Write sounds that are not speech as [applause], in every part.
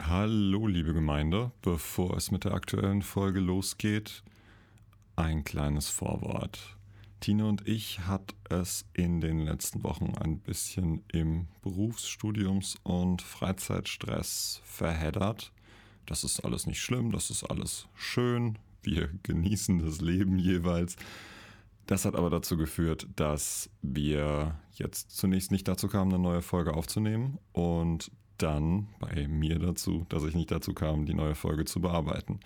Hallo, liebe Gemeinde. Bevor es mit der aktuellen Folge losgeht, ein kleines Vorwort. Tine und ich hat es in den letzten Wochen ein bisschen im Berufsstudiums- und Freizeitstress verheddert. Das ist alles nicht schlimm, das ist alles schön. Wir [laughs] genießen das Leben jeweils. Das hat aber dazu geführt, dass wir jetzt zunächst nicht dazu kamen, eine neue Folge aufzunehmen und dann bei mir dazu, dass ich nicht dazu kam, die neue Folge zu bearbeiten.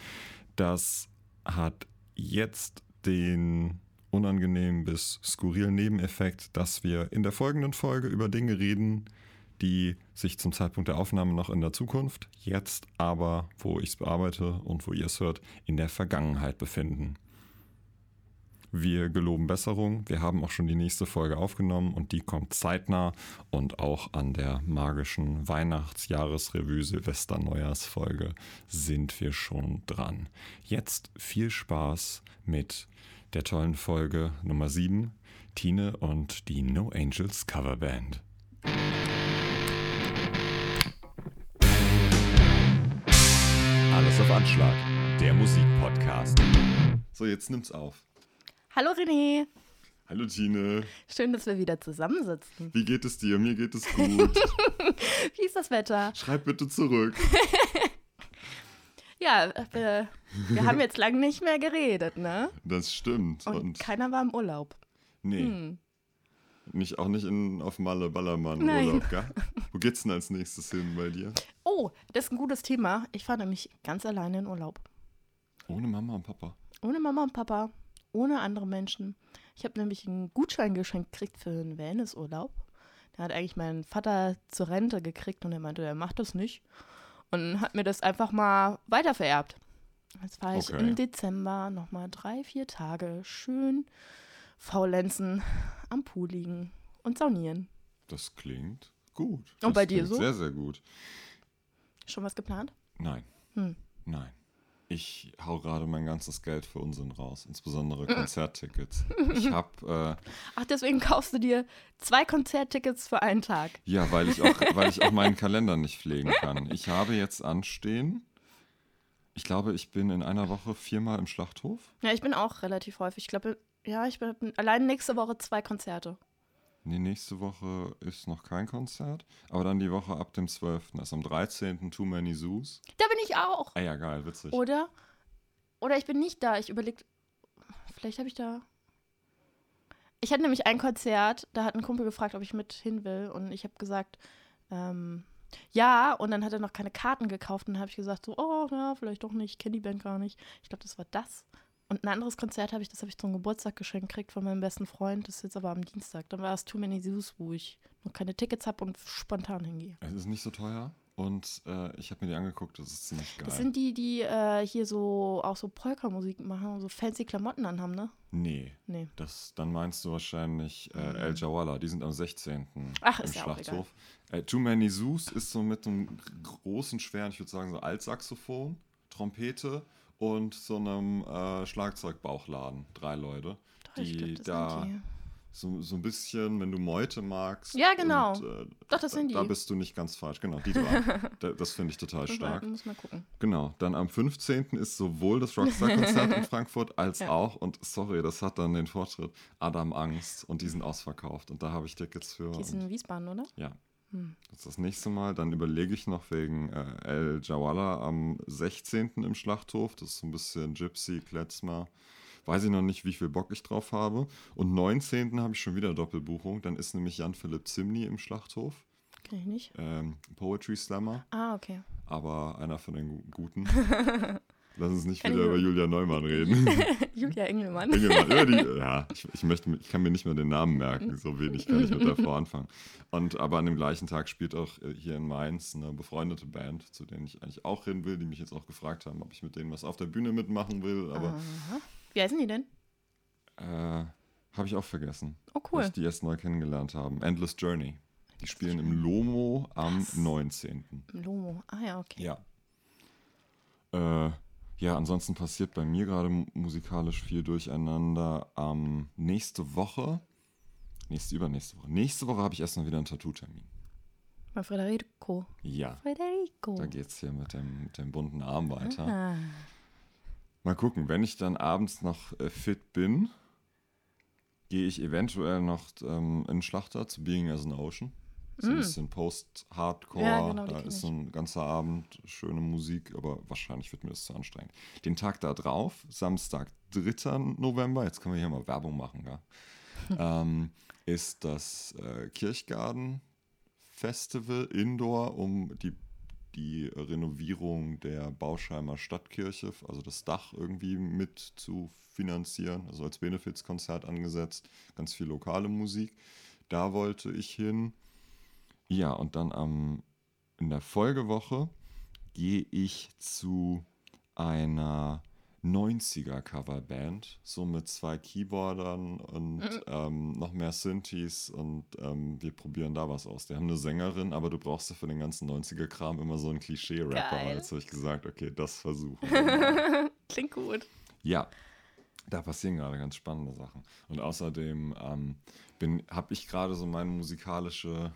Das hat jetzt den unangenehmen bis skurrilen Nebeneffekt, dass wir in der folgenden Folge über Dinge reden, die sich zum Zeitpunkt der Aufnahme noch in der Zukunft, jetzt aber, wo ich es bearbeite und wo ihr es hört, in der Vergangenheit befinden. Wir geloben Besserung. Wir haben auch schon die nächste Folge aufgenommen und die kommt zeitnah und auch an der magischen Weihnachtsjahresrevue Silvester Neujahrsfolge sind wir schon dran. Jetzt viel Spaß mit der tollen Folge Nummer 7, Tine und die No Angels Coverband. Alles auf Anschlag, der Musikpodcast. So, jetzt nimmt's auf. Hallo René. Hallo Tine. Schön, dass wir wieder zusammensitzen. Wie geht es dir? Mir geht es [laughs] gut. Wie ist das Wetter? Schreib bitte zurück. [laughs] ja, wir, wir haben jetzt lange nicht mehr geredet, ne? Das stimmt. Und, Und keiner war im Urlaub. Nee. Hm. Nicht, auch nicht in, auf Malle Ballermann Nein. Urlaub, gell? [laughs] Wo geht's denn als nächstes hin bei dir? Oh, das ist ein gutes Thema. Ich fahre nämlich ganz alleine in Urlaub. Ohne Mama und Papa? Ohne Mama und Papa. Ohne andere Menschen. Ich habe nämlich einen Gutschein geschenkt gekriegt für einen Wellnessurlaub. Der hat eigentlich mein Vater zur Rente gekriegt und er meinte, er macht das nicht. Und hat mir das einfach mal weitervererbt. Jetzt fahre ich Okay. im Dezember nochmal drei, vier Tage schön faulenzen, am Pool liegen und saunieren. Das klingt gut. Und Das bei dir so? Sehr, sehr gut. Schon was geplant? Nein. Hm. Nein. Ich hau gerade mein ganzes Geld für Unsinn raus, insbesondere Hm. Konzerttickets. Ich [laughs] habe äh, Ach, deswegen kaufst du dir zwei Konzerttickets für einen Tag. Ja, weil ich, auch, [laughs] weil ich auch meinen Kalender nicht pflegen kann. Ich habe jetzt anstehen, ich glaube, ich bin in einer Woche viermal im Schlachthof. Ja, ich bin auch relativ häufig. Ich glaube, ja, ich bin allein nächste Woche zwei Konzerte. Nee, nächste Woche ist noch kein Konzert, aber dann die Woche ab dem 12. Das ist am 13. Too Many Zoos. Da bin ich auch. Ah ja, geil, witzig. Oder? Oder ich bin nicht da. Ich überlege, vielleicht habe ich da. Ich hatte nämlich ein Konzert, da hat ein Kumpel gefragt, ob ich mit hin will. Und ich habe gesagt, ähm, ja. Und dann hat er noch keine Karten gekauft. Und dann habe ich gesagt, so, oh, ja, vielleicht doch nicht. Ich kenne die Band gar nicht. Ich glaube, das war das. Und ein anderes Konzert habe ich, das habe ich zum Geburtstag geschenkt gekriegt von meinem besten Freund. Das ist jetzt aber am Dienstag. Dann war es Too Many Zoos, wo ich noch keine Tickets habe und spontan hingehe. Es ist nicht so teuer und äh, ich habe mir die angeguckt, das ist ziemlich geil. Das sind die, die äh, hier so auch so Polka-Musik machen und so fancy Klamotten anhaben, ne? nee, Nee. das, dann meinst du wahrscheinlich äh, El Jawala, die sind am 16. Mhm. Ach, im ist ja Schlachthof. Äh, Too Many Zoos ist so mit einem großen, schweren, ich würde sagen so Altsaxophon, Trompete und so einem äh, Schlagzeugbauchladen. Drei Leute, Doch, die glaub, da die. so, so ein bisschen, wenn du Meute magst. Ja, genau. Und, äh, Doch, das da, sind Da die. bist du nicht ganz falsch, genau, die [laughs] drei. Da- das finde ich total Muss stark. muss man gucken. Genau, dann am 15. ist sowohl das Rockstar-Konzert in [laughs] Frankfurt als Ja. auch, und sorry, das hat dann den Vortritt, Adam Angst und die sind ausverkauft und da habe ich Tickets für. Die sind in Wiesbaden, oder? ja. Hm. Das ist das nächste Mal. Dann überlege ich noch wegen äh, El Jawala am 16. im Schlachthof. Das ist so ein bisschen Gypsy, Kletzmer. Weiß ich noch nicht, wie viel Bock ich drauf habe. Und 19. habe ich schon wieder Doppelbuchung. Dann ist nämlich Jan-Philipp Zimny im Schlachthof. Kenn ich nicht. Ähm, Poetry Slammer, Ah, okay. aber einer von den Gu- Guten. [laughs] Lass uns nicht Kann wieder über Julia Neumann [laughs] reden. Julia Engelmann. Engelmann, ja, die, [laughs] ja ich, ich, möchte, ich kann mir nicht mehr den Namen merken, so wenig kann ich mit Frau anfangen. Und aber an dem gleichen Tag spielt auch äh, hier in Mainz eine befreundete Band, zu denen ich eigentlich auch hin will, die mich jetzt auch gefragt haben, ob ich mit denen was auf der Bühne mitmachen will. Aber Aha. Wie heißen die denn? äh, habe ich auch vergessen, Oh, weil cool. ich die erst neu kennengelernt haben. Endless Journey. Die spielen im Lomo am Was? 19. Lomo. Ah ja, okay. Ja. Äh, ja, ansonsten passiert bei mir gerade mu- musikalisch viel durcheinander. Ähm, nächste Woche, nächste, übernächste Woche. Nächste Woche habe ich erst mal wieder einen Tattoo-Termin. Bei Federico. Ja, Federico. da geht's hier mit dem, mit dem bunten Arm weiter. Ah. Mal gucken, wenn ich dann abends noch äh, fit bin, gehe ich eventuell noch ähm, in den Schlachter zu Being as an Ocean. So ein Mm. bisschen Post-Hardcore. Ja, genau, da ist ein ganzer Abend schöne Musik, aber wahrscheinlich wird mir das zu anstrengend. Den Tag da drauf, Samstag, 3. November, jetzt können wir hier mal Werbung machen, ja, [laughs] ähm, ist das äh, Kirchgarten Festival Indoor, um die, die Renovierung der Bauschheimer Stadtkirche, also das Dach irgendwie mit zu finanzieren, also als Benefizkonzert angesetzt, ganz viel lokale Musik. Da wollte ich hin. Ja, und dann am, in der Folgewoche gehe ich zu einer 90er Coverband, so mit zwei Keyboardern und Mhm. ähm, noch mehr Synthes und ähm, wir probieren da was aus. Die haben eine Sängerin, aber du brauchst ja für den ganzen 90er-Kram immer so einen Klischee-Rapper. Jetzt habe ich gesagt, okay, das versuchen. [laughs] Klingt gut. Ja, da passieren gerade ganz spannende Sachen. Und außerdem ähm, habe ich gerade so meine musikalische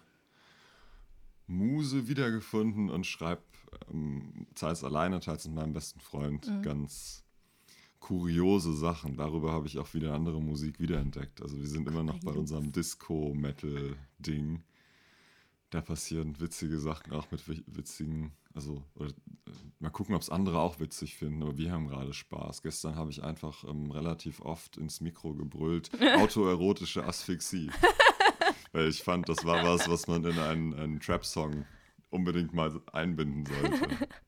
Muse wiedergefunden und schreibe ähm, teils alleine, teils mit meinem besten Freund ganz kuriose Sachen. Darüber habe ich auch wieder andere Musik wiederentdeckt. Also wir sind immer noch bei unserem Disco-Metal-Ding. Da passieren witzige Sachen auch mit wi- witzigen, also oder, äh, mal gucken, ob es andere auch witzig finden, aber wir haben gerade Spaß. Gestern habe ich einfach ähm, relativ oft ins Mikro gebrüllt, [laughs] autoerotische Asphyxie. Weil ich fand, das war was, was man in einen, einen Trap-Song unbedingt mal einbinden sollte. [laughs]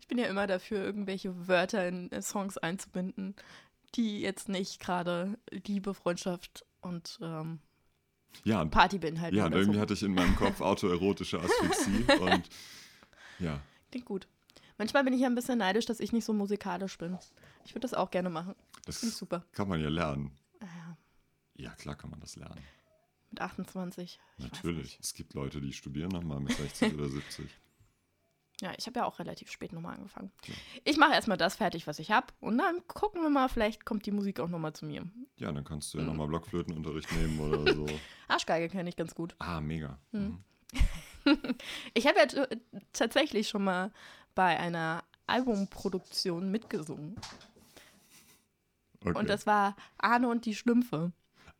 Ich bin ja immer dafür, irgendwelche Wörter in äh, Songs einzubinden, die jetzt nicht gerade Liebe, Freundschaft und ähm, Ja, Party beinhalten. ja, und oder so. irgendwie hatte ich in meinem Kopf [laughs] autoerotische Asphyxie und ja, Klingt gut. Manchmal bin ich ja ein bisschen neidisch, dass ich nicht so musikalisch bin. Ich würde das auch gerne machen. Finde ich das super. kann man ja lernen. Ja, Ja, klar kann man das lernen. Mit 28. Ich weiß Natürlich. Es gibt Leute, die studieren nochmal mit 60 oder 70. nicht. [laughs] Ja, ich habe ja auch relativ spät nochmal angefangen. Ja. Ich mache erstmal das fertig, was ich habe. Und dann gucken wir mal, vielleicht kommt die Musik auch nochmal zu mir. Ja, dann kannst du Mhm. ja nochmal Blockflötenunterricht nehmen oder [laughs] so. Arschgeige kenne ich ganz gut. Ah, mega. Mhm. [laughs] Ich habe ja tatsächlich schon mal bei einer Albumproduktion mitgesungen. Okay. Und das war Arne und die Schlümpfe.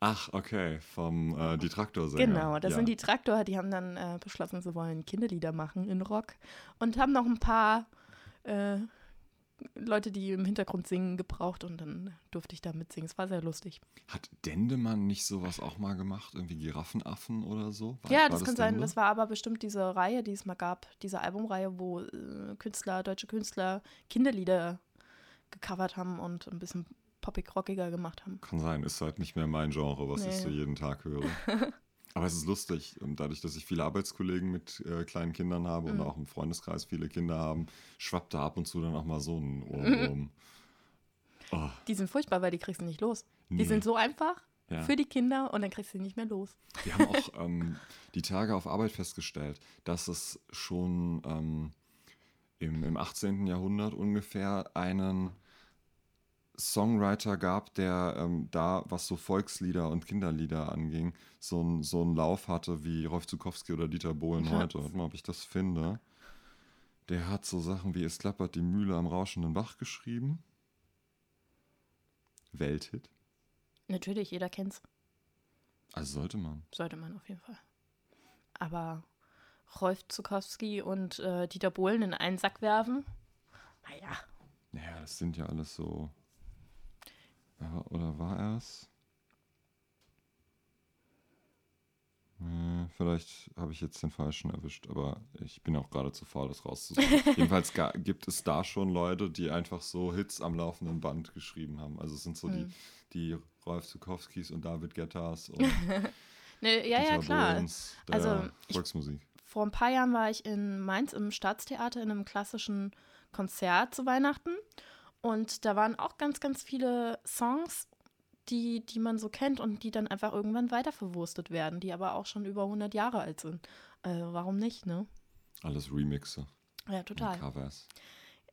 Ach, okay, vom äh, die Traktorsänger. Genau, das ja. sind die Traktor, die haben dann äh, beschlossen, sie wollen Kinderlieder machen in Rock und haben noch ein paar äh, Leute, die im Hintergrund singen, gebraucht und dann durfte ich da mitsingen. Es war sehr lustig. Hat Dendemann nicht sowas auch mal gemacht? Irgendwie Giraffenaffen oder so? War- ja, war das kann sein. Dende? Das war aber bestimmt diese Reihe, die es mal gab, diese Albumreihe, wo äh, Künstler, deutsche Künstler Kinderlieder gecovert haben und ein bisschen poppig-rockiger gemacht haben. Kann sein, ist halt nicht mehr mein Genre, was ich Nee. so jeden Tag höre. [laughs] Aber es ist lustig, ähm, dadurch, dass ich viele Arbeitskollegen mit äh, kleinen Kindern habe Mhm. und auch im Freundeskreis viele Kinder haben, schwappt da ab und zu dann auch mal so ein Mhm. Ohrwurm. Oh, Die sind furchtbar, weil die kriegst du nicht los. nee. Die sind so einfach ja. für die Kinder und dann kriegst du sie nicht mehr los. Wir haben auch [laughs] ähm, die Tage auf Arbeit festgestellt, dass es schon ähm, im, im 18. Jahrhundert ungefähr einen Songwriter gab, der ähm, da, was so Volkslieder und Kinderlieder anging, so, ein, so einen Lauf hatte wie Rolf Zukowski oder Dieter Bohlen Ja. heute. Warte mal, ob ich das finde. Der hat so Sachen wie Es klappert die Mühle am rauschenden Bach geschrieben. Welthit. Natürlich, jeder kennt's. Also sollte man. Sollte man auf jeden Fall. Aber Rolf Zukowski und äh, Dieter Bohlen in einen Sack werfen? Naja, Naja, das sind ja alles so. Ja, oder war er es? Äh, Vielleicht habe ich jetzt den falschen erwischt, aber ich bin auch gerade zu faul, das rauszusuchen. [laughs] Jedenfalls gibt es da schon Leute, die einfach so Hits am laufenden Band geschrieben haben. Also es sind so Hm. die, die Rolf Zukowskis und David Gettas und [laughs] ne, ja, ja, Dieter klar. Bohlens der Also, ich- Volksmusik. Vor ein paar Jahren war ich in Mainz im Staatstheater in einem klassischen Konzert zu Weihnachten. Und da waren auch ganz, ganz viele Songs, die, die man so kennt und die dann einfach irgendwann weiterverwurstet werden, die aber auch schon über 100 Jahre alt sind. Äh, warum nicht, ne? Alles Remixe Ja, total. Covers.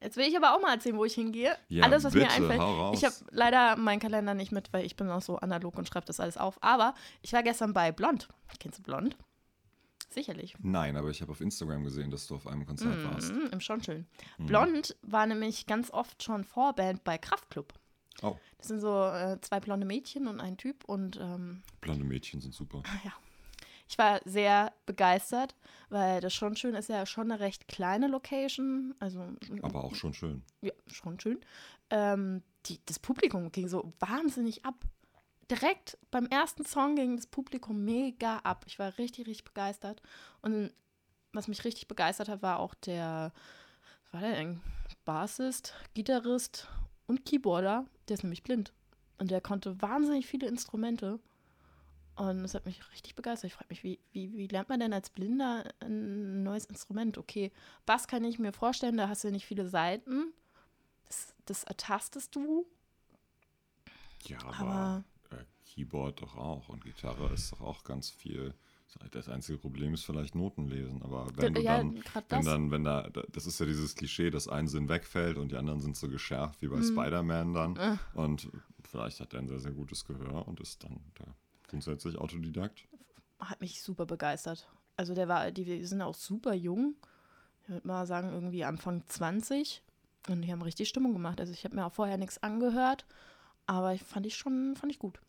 Jetzt will ich aber auch mal erzählen, wo ich hingehe. Ja, alles, was bitte, mir einfällt. Ich habe leider meinen Kalender nicht mit, weil ich bin auch so analog und schreibe das alles auf. Aber ich war gestern bei Blond. Kennst du Blond? Sicherlich. Nein, aber ich habe auf Instagram gesehen, dass du auf einem Konzert warst. Mhm, Im schon schön. Mhm. Blond war nämlich ganz oft schon Vorband bei Kraftklub. Oh, Das sind so äh, zwei blonde Mädchen und ein Typ und ähm, blonde Mädchen sind super. [laughs] ja. Ich war sehr begeistert, weil das schon schön ist ja schon eine recht kleine Location. Also Aber auch schon schön. ja, schon schön. Ähm, die, das Publikum ging so wahnsinnig ab. Direkt beim ersten Song ging das Publikum mega ab. Ich war richtig, richtig begeistert. Und was mich richtig begeistert hat, war auch der, was war der denn? Bassist, Gitarrist und Keyboarder. Der ist nämlich blind. Und der konnte wahnsinnig viele Instrumente. Und das hat mich richtig begeistert. Ich frage mich, wie, wie, wie lernt man denn als Blinder ein neues Instrument? Okay, Bass kann ich mir vorstellen, da hast du nicht viele Seiten. Das, das ertastest du, Ja, aber, aber Keyboard doch auch und Gitarre ist doch auch ganz viel. Das einzige Problem ist vielleicht Noten lesen, aber wenn du ja, dann, wenn dann, wenn da, das ist ja dieses Klischee, dass ein Sinn wegfällt und die anderen sind so geschärft wie bei Spider-Man dann. Äh. Und vielleicht hat er ein sehr, sehr gutes Gehör und ist dann der grundsätzlich Autodidakt. hat mich super begeistert. Also der war, die sind auch super jung. Ich würde mal sagen, irgendwie Anfang 20. Und die haben richtig Stimmung gemacht. Also ich habe mir auch vorher nichts angehört, aber ich fand ich schon, fand ich gut.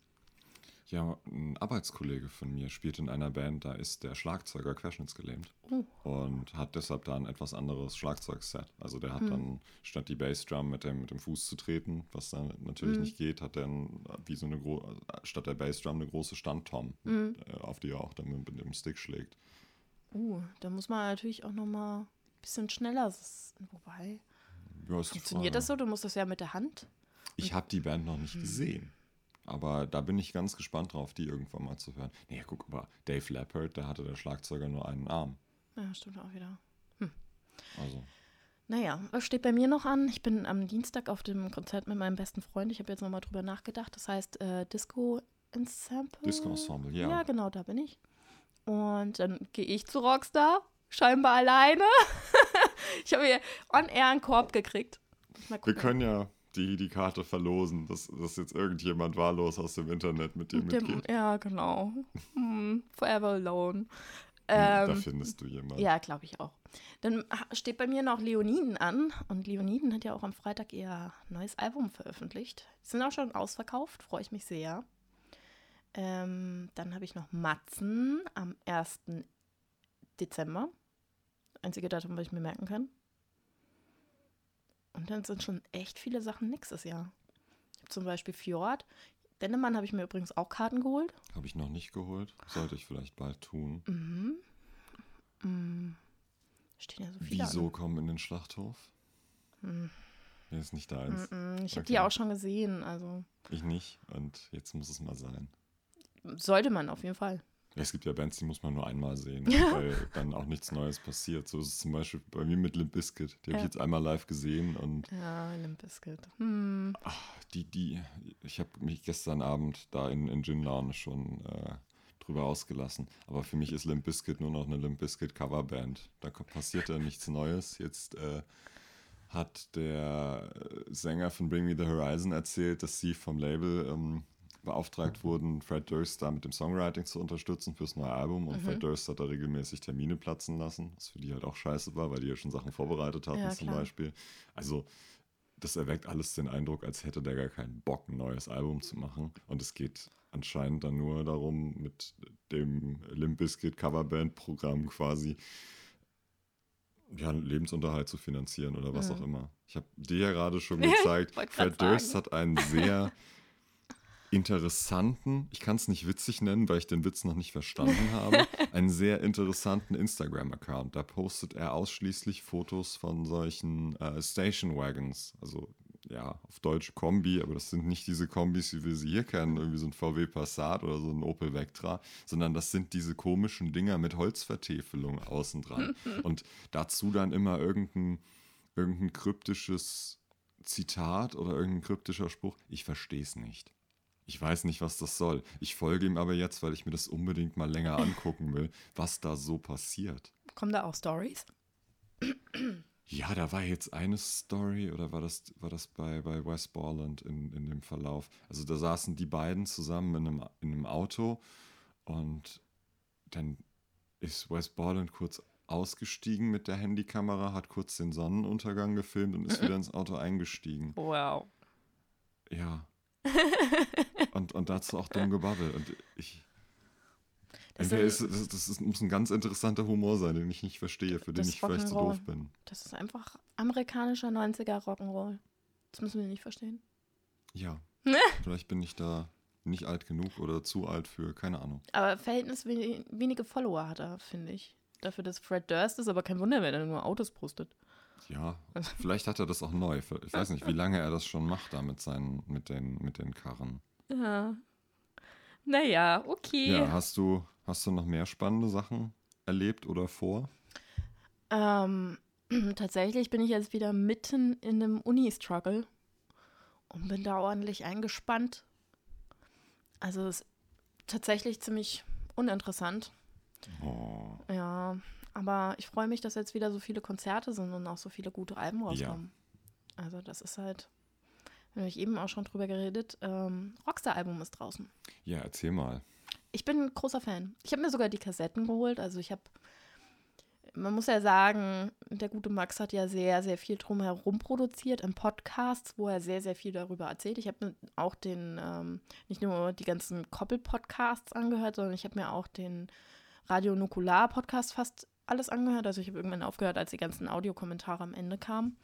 Ja, ein Arbeitskollege von mir spielt in einer Band, da ist der Schlagzeuger querschnittsgelähmt Oh. und hat deshalb da ein etwas anderes Schlagzeugset. Also der hat dann, statt die Bassdrum mit dem, mit dem Fuß zu treten, was dann natürlich Hm. nicht geht, hat ein, wie so eine gro statt der Bassdrum eine große Standtom, Hm. äh, auf die er auch dann mit, mit dem Stick schlägt. Uh, da muss man natürlich auch noch mal ein bisschen schneller. Wobei, Ja, funktioniert das so? Du musst das ja mit der Hand. Ich habe die Band noch nicht Hm. gesehen. Aber da bin ich ganz gespannt drauf, die irgendwann mal zu hören. Nee, guck mal, Dave Leppard, da hatte der Schlagzeuger nur einen Arm. Ja, stimmt auch wieder. Also, Naja, was steht bei mir noch an? Ich bin am Dienstag auf dem Konzert mit meinem besten Freund. Ich habe jetzt nochmal drüber nachgedacht. Das heißt äh, Disco Ensemble. Disco Ensemble, ja. Ja, genau, da bin ich. Und dann gehe ich zu Rockstar, scheinbar alleine. [laughs] ich habe hier on air einen Korb gekriegt. Wir können ja die, die Karte verlosen, dass, dass jetzt irgendjemand wahllos aus dem Internet mit dir dem, mitgeht. ja, genau. Hm, forever alone. da Ähm, findest du jemanden. ja, glaube ich auch. Dann steht bei mir noch Leoniden an. Und Leoniden hat ja auch am Freitag ihr neues Album veröffentlicht. Die sind auch schon ausverkauft, freue ich mich sehr. Ähm, dann habe ich noch Matzen am 1. Dezember. Einzige Datum, was ich mir merken kann. Und dann sind schon echt viele Sachen nächstes Jahr. Ich habe zum Beispiel Fjord. Dennemann habe ich mir übrigens auch Karten geholt. Habe ich noch nicht geholt. Sollte ich vielleicht bald tun. Mhm. Mm. Stehen ja so viele. Wieso kommen in den Schlachthof? Hm. Mir ist nicht deins. an. Mm, Ich habe Okay. die auch schon gesehen, also Ich nicht. Und jetzt muss es mal sein. sollte man auf jeden Fall. Es gibt ja Bands, die muss man nur einmal sehen, Ja. weil dann auch nichts Neues passiert. So ist es zum Beispiel bei mir mit Limp Bizkit. Die habe ich Ja. jetzt einmal live gesehen und Ja, Limp Bizkit. Hm. die, die, ich habe mich gestern Abend da in, in Gin Lounge schon äh, drüber ausgelassen. Aber für mich ist Limp Bizkit nur noch eine Limp Bizkit Coverband. Da passiert ja nichts Neues. Jetzt äh, hat der äh, Sänger von Bring Me the Horizon erzählt, dass sie vom Label ähm, beauftragt wurden, Fred Durst da mit dem Songwriting zu unterstützen fürs neue Album. Und Fred Durst hat da regelmäßig Termine platzen lassen, was für die halt auch scheiße war, weil die ja schon Sachen vorbereitet hatten Ja, zum. Beispiel. Also das erweckt alles den Eindruck, als hätte der gar keinen Bock, ein neues Album zu machen. Und es geht anscheinend dann nur darum, mit dem Limp Bizkit Coverband-Programm quasi ja, Lebensunterhalt zu finanzieren oder was Mhm. auch immer. Ich habe dir ja gerade schon [laughs] gezeigt, Fred Durst hat einen sehr [laughs] interessanten, ich kann es nicht witzig nennen, weil ich den Witz noch nicht verstanden [laughs] habe, einen sehr interessanten Instagram-Account. Da postet er ausschließlich Fotos von solchen äh, Station Wagons, also ja, auf Deutsch Kombi, aber das sind nicht diese Kombis, wie wir sie hier kennen, irgendwie so ein VW Passat oder so ein Opel Vectra, sondern das sind diese komischen Dinger mit Holzvertäfelung außen dran. [laughs] Und dazu dann immer irgendein, irgendein kryptisches Zitat oder irgendein kryptischer Spruch. Ich verstehe es nicht. Ich weiß nicht, was das soll. Ich folge ihm aber jetzt, weil ich mir das unbedingt mal länger [laughs] angucken will, was da so passiert. Kommen da auch Stories? Ja, da war jetzt eine Story oder war das, war das bei, bei West Borland in, in dem Verlauf? Also da saßen die beiden zusammen in einem, in einem Auto und dann ist Wes Borland kurz ausgestiegen mit der Handykamera, hat kurz den Sonnenuntergang gefilmt und ist [laughs] wieder ins Auto eingestiegen. Wow. Ja. [laughs] und, und dazu auch dumm gebabbelt. Und ich. Das ist- das, das ist, muss ein ganz interessanter Humor sein, den ich nicht verstehe, für den ich vielleicht zu Rock'n'Roll. doof bin. Das ist einfach amerikanischer 90er Rock'n'Roll. Das müssen wir nicht verstehen. Ja. vielleicht bin ich da nicht alt genug oder zu alt für, keine Ahnung. Aber Verhältnis we- wenige Follower hat er, finde ich. Dafür, dass Fred Durst ist, aber kein Wunder, wenn er nur Autos postet. Ja, vielleicht hat er das auch neu. Ich weiß nicht, wie lange er das schon macht da mit seinen, mit den, mit den Karren. Ja. Naja, okay. Ja, hast du, hast du noch mehr spannende Sachen erlebt oder vor? Ähm, [clears throat] tatsächlich bin ich jetzt wieder mitten in einem Uni-Struggle und bin da ordentlich eingespannt. Also es ist tatsächlich ziemlich uninteressant. Oh, Ja, aber ich freue mich, dass jetzt wieder so viele Konzerte sind und auch so viele gute Alben rauskommen. Also das ist halt, wir haben ich eben auch schon drüber geredet, ähm, Rockstar-Album ist draußen. ja, erzähl mal. Ich bin ein großer Fan. Ich habe mir sogar die Kassetten geholt. Also ich habe, man muss ja sagen, der gute Max hat ja sehr, sehr viel drumherum produziert in Podcasts, wo er sehr, sehr viel darüber erzählt. Ich habe mir auch den, ähm, nicht nur die ganzen Koppel-Podcasts angehört, sondern ich habe mir auch den Radio Nukular-Podcast fast alles angehört. Also ich habe irgendwann aufgehört, als die ganzen Audiokommentare am Ende kamen.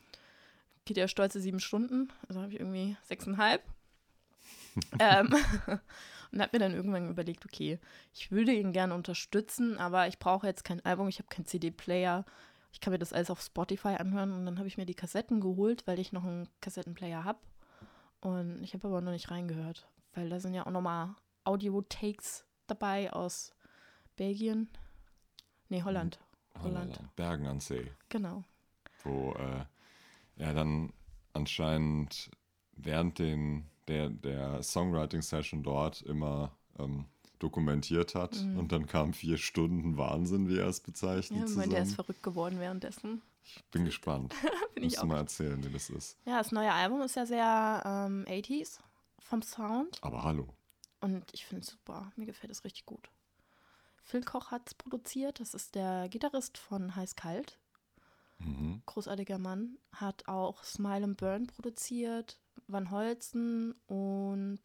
Geht ja stolze sieben Stunden, also habe ich irgendwie sechseinhalb. [laughs] ähm, [laughs] und habe mir dann irgendwann überlegt, okay, ich würde ihn gerne unterstützen, aber ich brauche jetzt kein Album, ich habe keinen CD-Player. Ich kann mir das alles auf Spotify anhören und dann habe ich mir die Kassetten geholt, weil ich noch einen Kassettenplayer habe. Und ich habe aber noch nicht reingehört, weil da sind ja auch nochmal Audio-Takes dabei aus Belgien. Nee, Holland. Holland. Bergen an See, Genau. wo äh, er dann anscheinend während den, der, der Songwriting-Session dort immer ähm, dokumentiert hat. Und dann kam vier Stunden Wahnsinn, wie er es bezeichnet. Mhm. Ja, zusammen. weil der ist verrückt geworden währenddessen. ich bin gespannt. [laughs] Bin ich auch. mal erzählen, wie das ist. Ja, das neue Album ist ja sehr ähm, 80s vom Sound. Aber hallo. Und ich finde es super. Mir gefällt es richtig gut. Phil Koch hat es produziert. Das ist der Gitarrist von Heiß Kalt. Mhm. Großartiger Mann. Hat auch Smile and Burn produziert. Van Holzen und.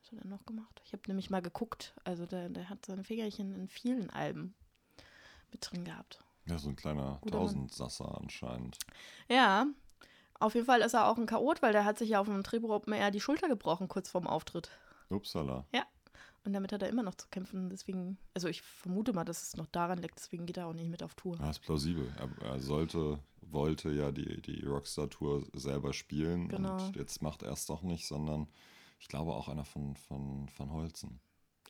Was hat er noch gemacht? Ich habe nämlich mal geguckt. Also der, der hat seine Fingerchen in vielen Alben mit drin gehabt. Ja, so ein kleiner. Tausendsasser anscheinend. Ja. Auf jeden Fall ist er auch ein Chaot, weil der hat sich ja auf dem Tribor Open Air die Schulter gebrochen kurz vorm Auftritt. Upsala. Und damit hat er immer noch zu kämpfen. Deswegen, also ich vermute mal, dass es noch daran liegt. Deswegen geht er auch nicht mit auf Tour. Ja, ist plausibel. Er, er sollte, wollte ja die, die Rockstar-Tour selber spielen Genau. und jetzt macht er es doch nicht, sondern ich glaube auch einer von, von Van Holzen.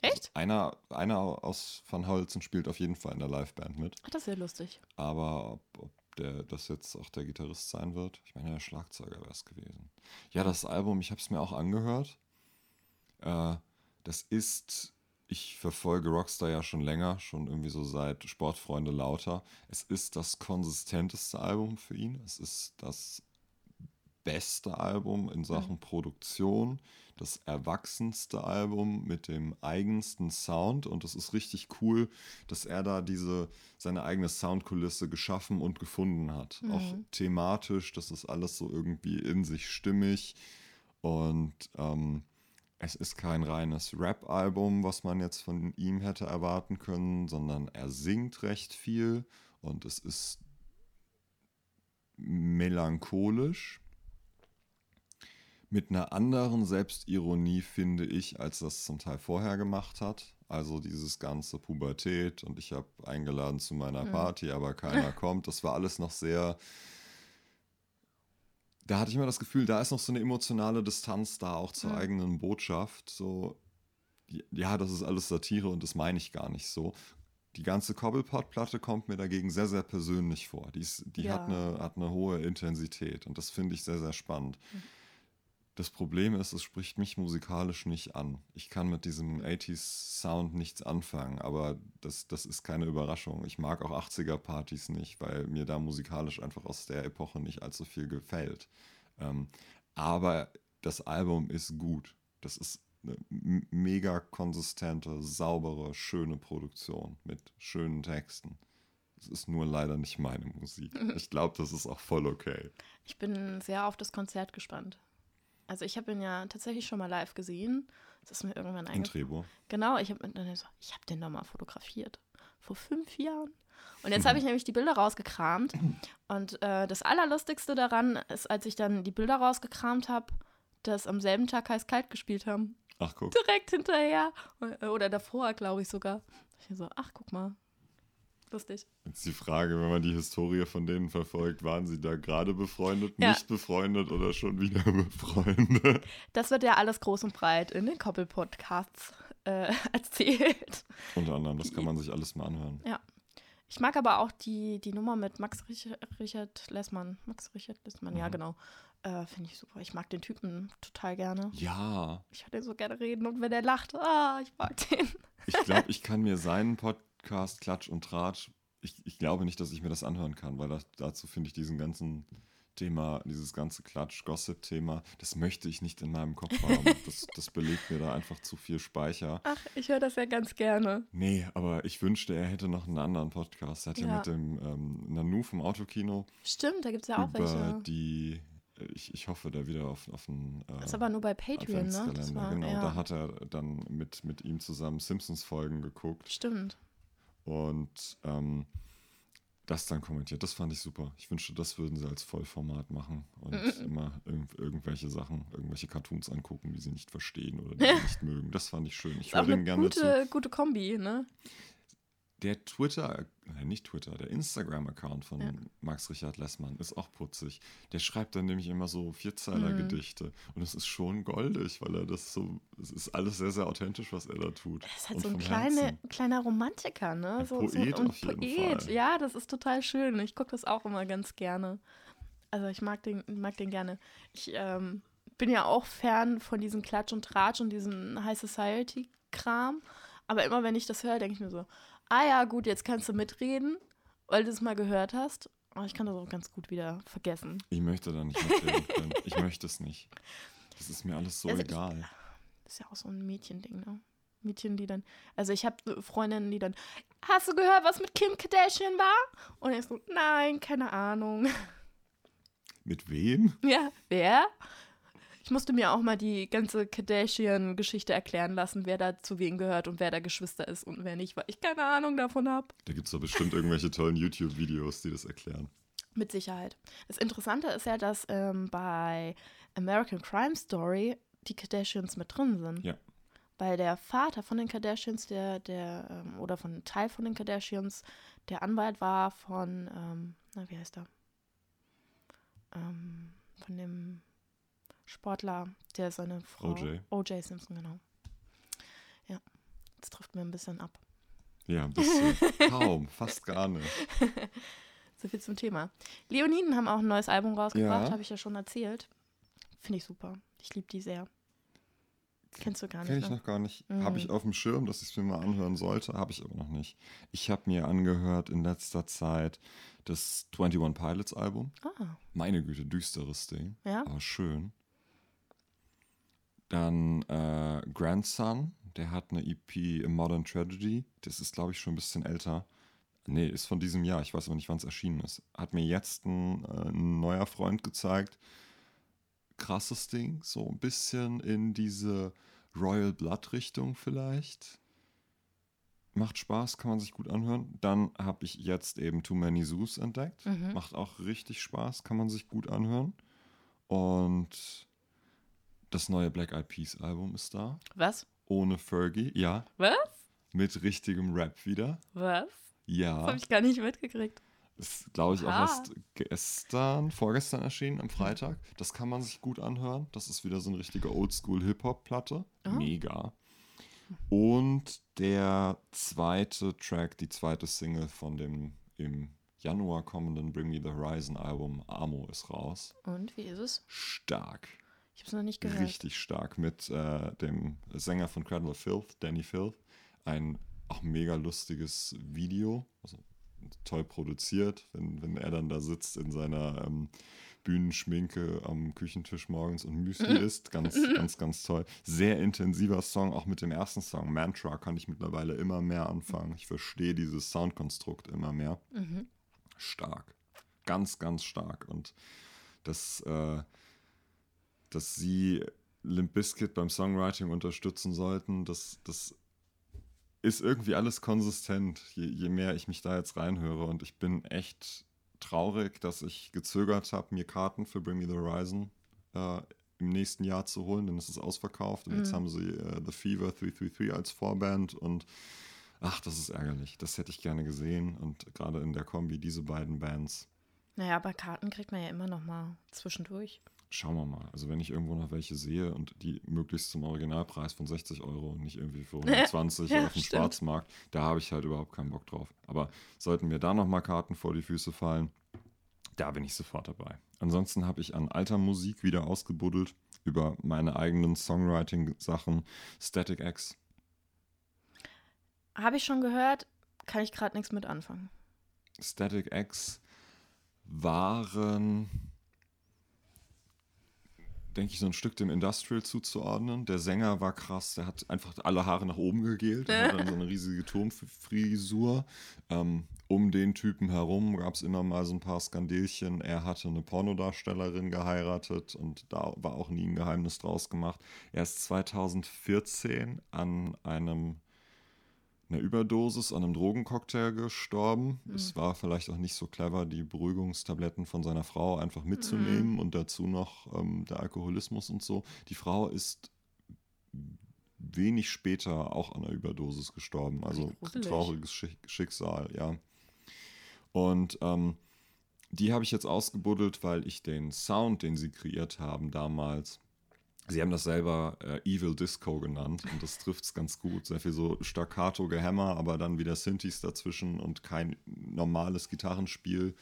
Echt? Einer, einer aus Van Holzen spielt auf jeden Fall in der Liveband mit, Ach, das ist ja lustig. aber ob, ob der, das jetzt auch der Gitarrist sein wird, ich meine, der Schlagzeuger wäre es gewesen. Ja, das Album, ich habe es mir auch angehört. Äh, das ist, ich verfolge Rockstar ja schon länger, schon irgendwie so seit Sportfreunde lauter. Es ist das konsistenteste Album für ihn. Es ist das beste Album in Sachen Produktion, das erwachsenste Album mit dem eigensten Sound und es ist richtig cool, dass er da diese seine eigene Soundkulisse geschaffen und gefunden hat. Auch thematisch, das ist alles so irgendwie in sich stimmig und ähm, es ist kein reines Rap-Album, was man jetzt von ihm hätte erwarten können, sondern er singt recht viel und es ist melancholisch mit einer anderen Selbstironie, finde ich, als das zum Teil vorher gemacht hat. Also dieses ganze Pubertät und ich habe eingeladen zu meiner Party, aber keiner [laughs] kommt. Das war alles noch sehr. Da hatte ich immer das Gefühl, da ist noch so eine emotionale Distanz da, auch zur eigenen Botschaft. So, ja, das ist alles Satire und das meine ich gar nicht so. Die ganze Cobblepot-Platte kommt mir dagegen sehr, sehr persönlich vor. Die, ist, die hat, Ja. eine, hat eine hohe Intensität und das finde ich sehr, sehr spannend. Das Problem ist, es spricht mich musikalisch nicht an. Ich kann mit diesem 80s-Sound nichts anfangen, aber das, das ist keine Überraschung. Ich mag auch 80er-Partys nicht, weil mir da musikalisch einfach aus der Epoche nicht allzu viel gefällt. Ähm, aber das Album ist gut. Das ist eine mega konsistente, saubere, schöne Produktion mit schönen Texten. Es ist nur leider nicht meine Musik. Ich glaube, das ist auch voll okay. Ich bin sehr auf das Konzert gespannt. Also ich habe ihn ja tatsächlich schon mal live gesehen. Das ist mir irgendwann In eingefallen. Trebo. Genau, ich habe dann so, ich habe den nochmal fotografiert. Vor fünf Jahren. Und jetzt habe ich nämlich die Bilder rausgekramt. Und äh, das Allerlustigste daran ist, als ich dann die Bilder rausgekramt habe, dass am selben Tag heiß kalt gespielt haben. Ach, guck. Direkt hinterher. Oder davor, glaube ich sogar. Ich so, ach, guck mal. Lustig. Jetzt die Frage, wenn man die Historie von denen verfolgt, waren sie da gerade befreundet, Ja. nicht befreundet oder schon wieder [laughs] befreundet? Das wird ja alles groß und breit in den Koppel-Podcasts äh, [laughs] erzählt. Unter anderem, das kann man sich alles mal anhören. Ich mag aber auch die, die Nummer mit Max Rich Richard Lessmann. Max Richard Lessmann, ja, Mhm. genau. Äh, Finde ich super. Ich mag den Typen total gerne. Ja, Ich den so gerne reden und wenn er lacht, ah, ich mag den. ich glaube, ich kann mir seinen Podcast Klatsch und Tratsch, ich, ich glaube nicht, dass ich mir das anhören kann, weil das, dazu finde ich diesen ganzen Thema, dieses ganze Klatsch-Gossip-Thema, das möchte ich nicht in meinem Kopf haben. [laughs] Das, das belegt mir da einfach zu viel Speicher. Ach, ich höre das ja ganz gerne. Nee, aber ich wünschte, er hätte noch einen anderen Podcast. Er hat ja, Ja. mit dem ähm, Nanu vom Autokino Stimmt, da gibt es ja auch über welche. die, äh, ich, ich hoffe, der wieder auf, auf einen äh, Das ist aber nur bei Patreon, ne? Das war, genau. ja. Da hat er dann mit, mit ihm zusammen Simpsons-Folgen geguckt Stimmt. Und ähm, das dann kommentiert. Das fand ich super. Ich wünschte, das würden sie als Vollformat machen und immer irgend, irgendwelche Sachen, irgendwelche Cartoons angucken, die sie nicht verstehen oder die sie [laughs] nicht mögen. Das fand ich schön. Ich höre eine gerne zu. gute, gute Kombi, ne? Der Twitter, äh, nicht Twitter, der Instagram-Account von Ja. Max Richard Lessmann ist auch putzig. Der schreibt dann nämlich immer so Vierzeiler-Gedichte. Und es ist schon goldig, weil er das so, es ist alles sehr, sehr authentisch, was er da tut. Er ist halt Und so ein kleine, kleiner Romantiker, ne? Ein so, so, Poet und auf jeden Poet. Fall. Ja, das ist total schön. Ich gucke das auch immer ganz gerne. Also ich mag den, mag den gerne. Ich ähm, bin ja auch Fan von diesem Klatsch und Tratsch und diesem High Society-Kram. Aber immer wenn ich das höre, denke ich mir so, ah ja, gut, jetzt kannst du mitreden, weil du es mal gehört hast. Aber ich kann das auch ganz gut wieder vergessen. Ich möchte da nicht mitreden können. Ich möchte es nicht. Das ist mir alles so Also ich- egal. Das ist ja auch so ein Mädchending, ne? Mädchen, die dann, also ich habe Freundinnen, die dann, hast du gehört, was mit Kim Kardashian war? Und ich so, nein, keine Ahnung. Mit wem? Ja, wer? Ich musste mir auch mal die ganze Kardashian-Geschichte erklären lassen, wer da zu wem gehört und wer da Geschwister ist und wer nicht, weil ich keine Ahnung davon habe. Da gibt es doch bestimmt irgendwelche tollen YouTube-Videos, die das erklären. Mit Sicherheit. Das Interessante ist ja, dass ähm, bei American Crime Story die Kardashians mit drin sind. Ja. Weil der Vater von den Kardashians, der, der, ähm, oder von einem Teil von den Kardashians, der Anwalt war von, ähm, na, wie heißt er? Ähm, von dem Sportler, der seine Frau. OJ. O.J. Simpson, genau. Ja, das trifft mir ein bisschen ab. Ja, ein bisschen. [laughs] Kaum, fast gar nicht. [laughs] So viel zum Thema. Leoniden haben auch ein neues Album rausgebracht, Ja. habe ich ja schon erzählt. Finde ich super. Ich liebe die sehr. Kennst du gar Kenn nicht, ich ne? noch gar nicht. Mhm. Habe ich auf dem Schirm, dass ich es mir mal anhören sollte, habe ich aber noch nicht. Ich habe mir angehört in letzter Zeit das 21 Pilots Album. Ah, Meine Güte, düsteres Ding, ja. aber schön. Dann äh, Grandson, der hat eine EP A Modern Tragedy. Das ist, glaube ich, schon ein bisschen älter. Nee, ist von diesem Jahr. Ich weiß aber nicht, wann es erschienen ist. Hat mir jetzt ein, äh, ein neuer Freund gezeigt. Krasses Ding. So ein bisschen in diese Royal Blood Richtung vielleicht. Macht Spaß, kann man sich gut anhören. Dann habe ich jetzt eben Too Many Zoos entdeckt. Mhm. Macht auch richtig Spaß, kann man sich gut anhören. Und das neue Black Eyed Peas Album ist da. Was? Ohne Fergie, ja. Was? Mit richtigem Rap wieder. Was? Das Ja. habe ich gar nicht mitgekriegt. Ist, glaube ich, auch erst gestern, vorgestern erschienen, am Freitag. Das kann man sich gut anhören. Das ist wieder so eine richtige Oldschool-Hip-Hop-Platte. Ah. Mega. Und der zweite Track, die zweite Single von dem im Januar kommenden Bring Me the Horizon Album Amo ist raus. Und wie ist es? Stark. Ich habe es noch nicht gehört. Richtig stark mit äh, dem Sänger von Cradle of Filth, Danny Filth. Ein auch mega lustiges Video, also toll produziert, wenn, wenn er dann da sitzt in seiner ähm, Bühnenschminke am Küchentisch morgens und Müsli [laughs] isst. Ganz, ganz, ganz toll. Sehr intensiver Song, auch mit dem ersten Song. Mantra kann ich mittlerweile immer mehr anfangen. Ich verstehe dieses Soundkonstrukt immer mehr. Mhm. Stark. Ganz, ganz stark. Und dass, äh, dass sie Limp Bizkit beim Songwriting unterstützen sollten, das, das ist irgendwie alles konsistent, je, je mehr ich mich da jetzt reinhöre. Und ich bin echt traurig, dass ich gezögert habe, mir Karten für Bring Me the Horizon äh, im nächsten Jahr zu holen, denn es ist ausverkauft. Und jetzt haben sie äh, The Fever 333 als Vorband und ach, das ist ärgerlich. Das hätte ich gerne gesehen. Und gerade in der Kombi diese beiden Bands. Naja, aber Karten kriegt man ja immer noch mal zwischendurch. Schauen wir mal. Also wenn ich irgendwo noch welche sehe und die möglichst zum Originalpreis von 60 Euro und nicht irgendwie für 120 [laughs] Ja, auf dem stimmt. Schwarzmarkt, da habe ich halt überhaupt keinen Bock drauf. Aber sollten mir da noch mal Karten vor die Füße fallen, da bin ich sofort dabei. Ansonsten habe ich an alter Musik wieder ausgebuddelt über meine eigenen Songwriting-Sachen. Static X. Habe ich schon gehört, kann ich gerade nichts mit anfangen. Static X waren, denke ich, so ein Stück dem Industrial zuzuordnen. Der Sänger war krass, der hat einfach alle Haare nach oben gegelt und hat dann so eine riesige Turmfrisur. Ähm, um den Typen herum gab es immer mal so ein paar Skandelchen. Er hatte eine Pornodarstellerin geheiratet und da war auch nie ein Geheimnis draus gemacht. Er ist 2014 an einem einer Überdosis an einem Drogencocktail gestorben. Es war vielleicht auch nicht so clever, die Beruhigungstabletten von seiner Frau einfach mitzunehmen und dazu noch ähm, der Alkoholismus und so. Die Frau ist wenig später auch an einer Überdosis gestorben. Also trauriges Schick Schicksal, ja. Und ähm, die habe ich jetzt ausgebuddelt, weil ich den Sound, den sie kreiert haben damals, Sie haben das selber äh, Evil Disco genannt und das trifft es ganz gut. Sehr viel so staccato Gehämmer, aber dann wieder Synthes dazwischen und kein normales Gitarrenspiel.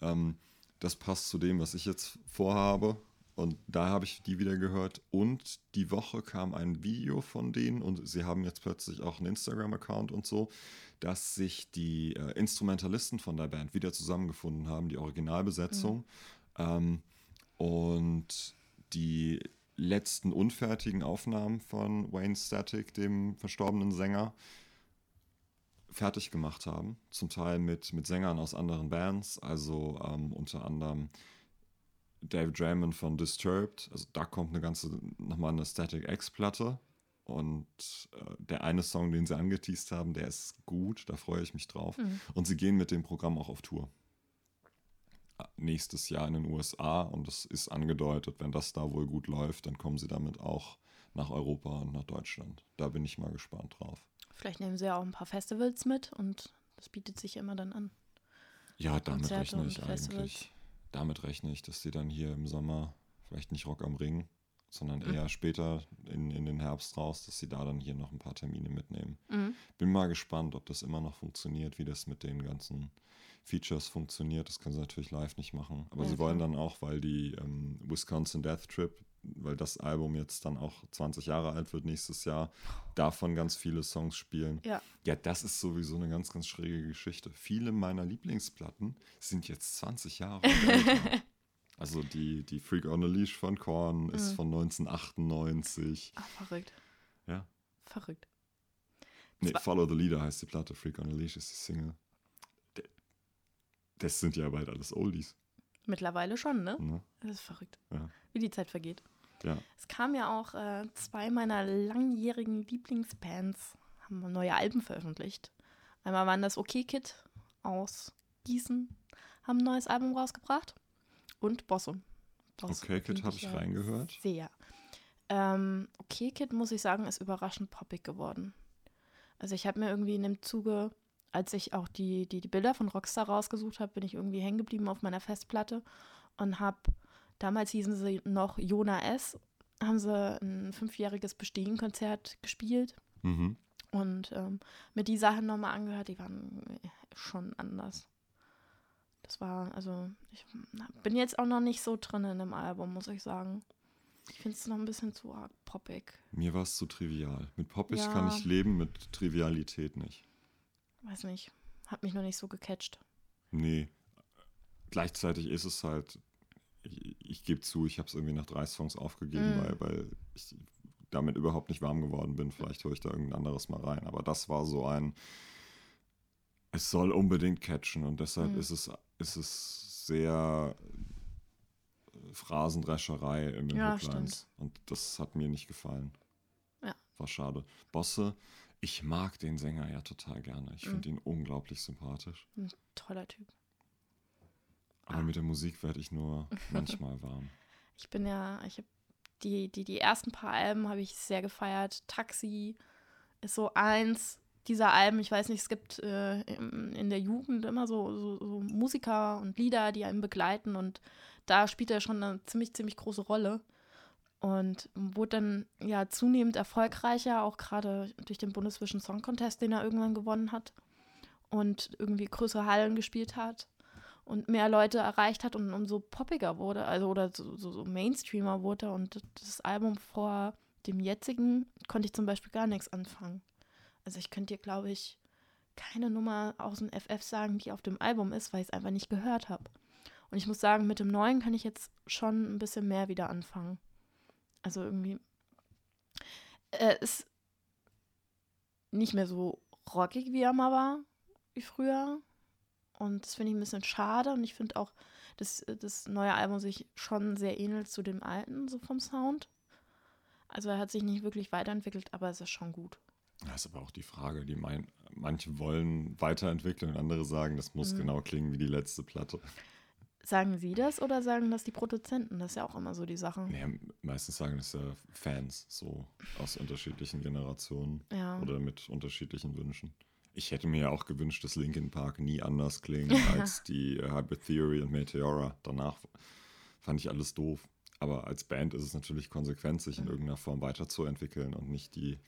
Ähm, das passt zu dem, was ich jetzt vorhabe. Und da habe ich die wieder gehört. Und die Woche kam ein Video von denen und sie haben jetzt plötzlich auch einen Instagram-Account und so, dass sich die äh, Instrumentalisten von der Band wieder zusammengefunden haben, die Originalbesetzung. Ähm, und die letzten unfertigen Aufnahmen von Wayne Static, dem verstorbenen Sänger, fertig gemacht haben. Zum Teil mit, mit Sängern aus anderen Bands, also ähm, unter anderem Dave Draymond von Disturbed. Also da kommt eine ganze, nochmal eine Static X-Platte. Und äh, der eine Song, den sie angeteased haben, der ist gut, da freue ich mich drauf. Und sie gehen mit dem Programm auch auf Tour nächstes Jahr in den USA und es ist angedeutet, wenn das da wohl gut läuft, dann kommen sie damit auch nach Europa und nach Deutschland. Da bin ich mal gespannt drauf. Vielleicht nehmen sie ja auch ein paar Festivals mit und das bietet sich immer dann an. Ja, damit Konzerte rechne ich eigentlich. Damit rechne ich, dass sie dann hier im Sommer vielleicht nicht Rock am Ring, sondern eher später in, in den Herbst raus, dass sie da dann hier noch ein paar Termine mitnehmen. Mhm. Bin mal gespannt, ob das immer noch funktioniert, wie das mit den ganzen Features funktioniert. Das können sie natürlich live nicht machen. Aber Ja, sie wollen dann auch, weil die ähm, Wisconsin Death Trip, weil das Album jetzt dann auch 20 Jahre alt wird nächstes Jahr, davon ganz viele Songs spielen. Ja. Ja, das ist sowieso eine ganz, ganz schräge Geschichte. Viele meiner Lieblingsplatten sind jetzt 20 Jahre alt. [laughs] Also die, die Freak on a Leash von Korn ist von 1998. Ach, verrückt. Ja. Verrückt. Nee, Follow the Leader heißt die Platte, Freak on a Leash ist die Single. Das sind ja bald alles Oldies. Mittlerweile schon, ne? Ne? Das ist verrückt. Ja. Wie die Zeit vergeht. Ja. Es kam ja auch äh, zwei meiner langjährigen Lieblingsbands, haben neue Alben veröffentlicht. Einmal waren das OK Kid aus Gießen, haben ein neues Album rausgebracht. Und Bosso. Bosso Okay, Kid habe ich reingehört. Sehr. Ähm, okay, Kid, muss ich sagen, ist überraschend poppig geworden. Also ich habe mir irgendwie in dem Zuge, als ich auch die, die, die Bilder von Rockstar rausgesucht habe, bin ich irgendwie hängen geblieben auf meiner Festplatte und habe, damals hießen sie noch Jona S., haben sie ein fünfjähriges Bestehen-Konzert gespielt Mhm. und ähm, mir die Sachen nochmal angehört, die waren schon anders. Das war, also, ich bin jetzt auch noch nicht so drin in dem Album, muss ich sagen. Ich finde es noch ein bisschen zu arg poppig. Mir war es zu trivial. Mit Poppig Ja. kann ich leben, mit Trivialität nicht. Weiß nicht. Hat mich noch nicht so gecatcht. Nee. Gleichzeitig ist es halt, ich, ich gebe zu, ich habe es irgendwie nach drei Songs aufgegeben, Mm. weil, weil ich damit überhaupt nicht warm geworden bin. Vielleicht höre ich da irgendein anderes mal rein. Aber das war so ein, es soll unbedingt catchen und deshalb Mm. ist, es, ist es sehr Phrasendrescherei in den Ja, Hooklines. Und das hat mir nicht gefallen. Ja. War schade. Bosse, ich mag den Sänger ja total gerne. Ich finde Mm. ihn unglaublich sympathisch. Ein toller Typ. Aber Ah. mit der Musik werde ich nur [laughs] manchmal warm. Ich bin ja, ich habe die, die, die ersten paar Alben habe ich sehr gefeiert. Taxi ist so eins dieser Alben. Ich weiß nicht, es gibt äh, in, in der Jugend immer so, so, so Musiker und Lieder, die einen begleiten und da spielt er schon eine ziemlich, ziemlich große Rolle. Und wurde dann ja zunehmend erfolgreicher, auch gerade durch den Bundeswischen Song Contest, den er irgendwann gewonnen hat. Und irgendwie größere Hallen gespielt hat und mehr Leute erreicht hat und umso poppiger wurde, also oder so, so, so Mainstreamer wurde. Und das Album vor dem jetzigen konnte ich zum Beispiel gar nichts anfangen. Also ich könnte dir, glaube ich, keine Nummer aus dem FF sagen, die auf dem Album ist, weil ich es einfach nicht gehört habe. Und ich muss sagen, mit dem neuen kann ich jetzt schon ein bisschen mehr wieder anfangen. Also irgendwie äh, ist nicht mehr so rockig, wie er mal war, wie früher. Und das finde ich ein bisschen schade. Und ich finde auch, dass das neue Album sich schon sehr ähnelt zu dem alten, so vom Sound. Also er hat sich nicht wirklich weiterentwickelt, aber es ist schon gut. Das ist aber auch die Frage, die mein, manche wollen weiterentwickeln und andere sagen, das muss Mhm. genau klingen wie die letzte Platte. Sagen Sie das oder sagen das die Produzenten? Das ist ja auch immer so die Sache. Nee, meistens sagen das ja Fans, so aus unterschiedlichen Generationen Ja. oder mit unterschiedlichen Wünschen. Ich hätte mir ja auch gewünscht, dass Linkin Park nie anders klingt [laughs] als die Hybrid Theory und Meteora. Danach fand ich alles doof. Aber als Band ist es natürlich konsequent, sich in irgendeiner Form weiterzuentwickeln und nicht die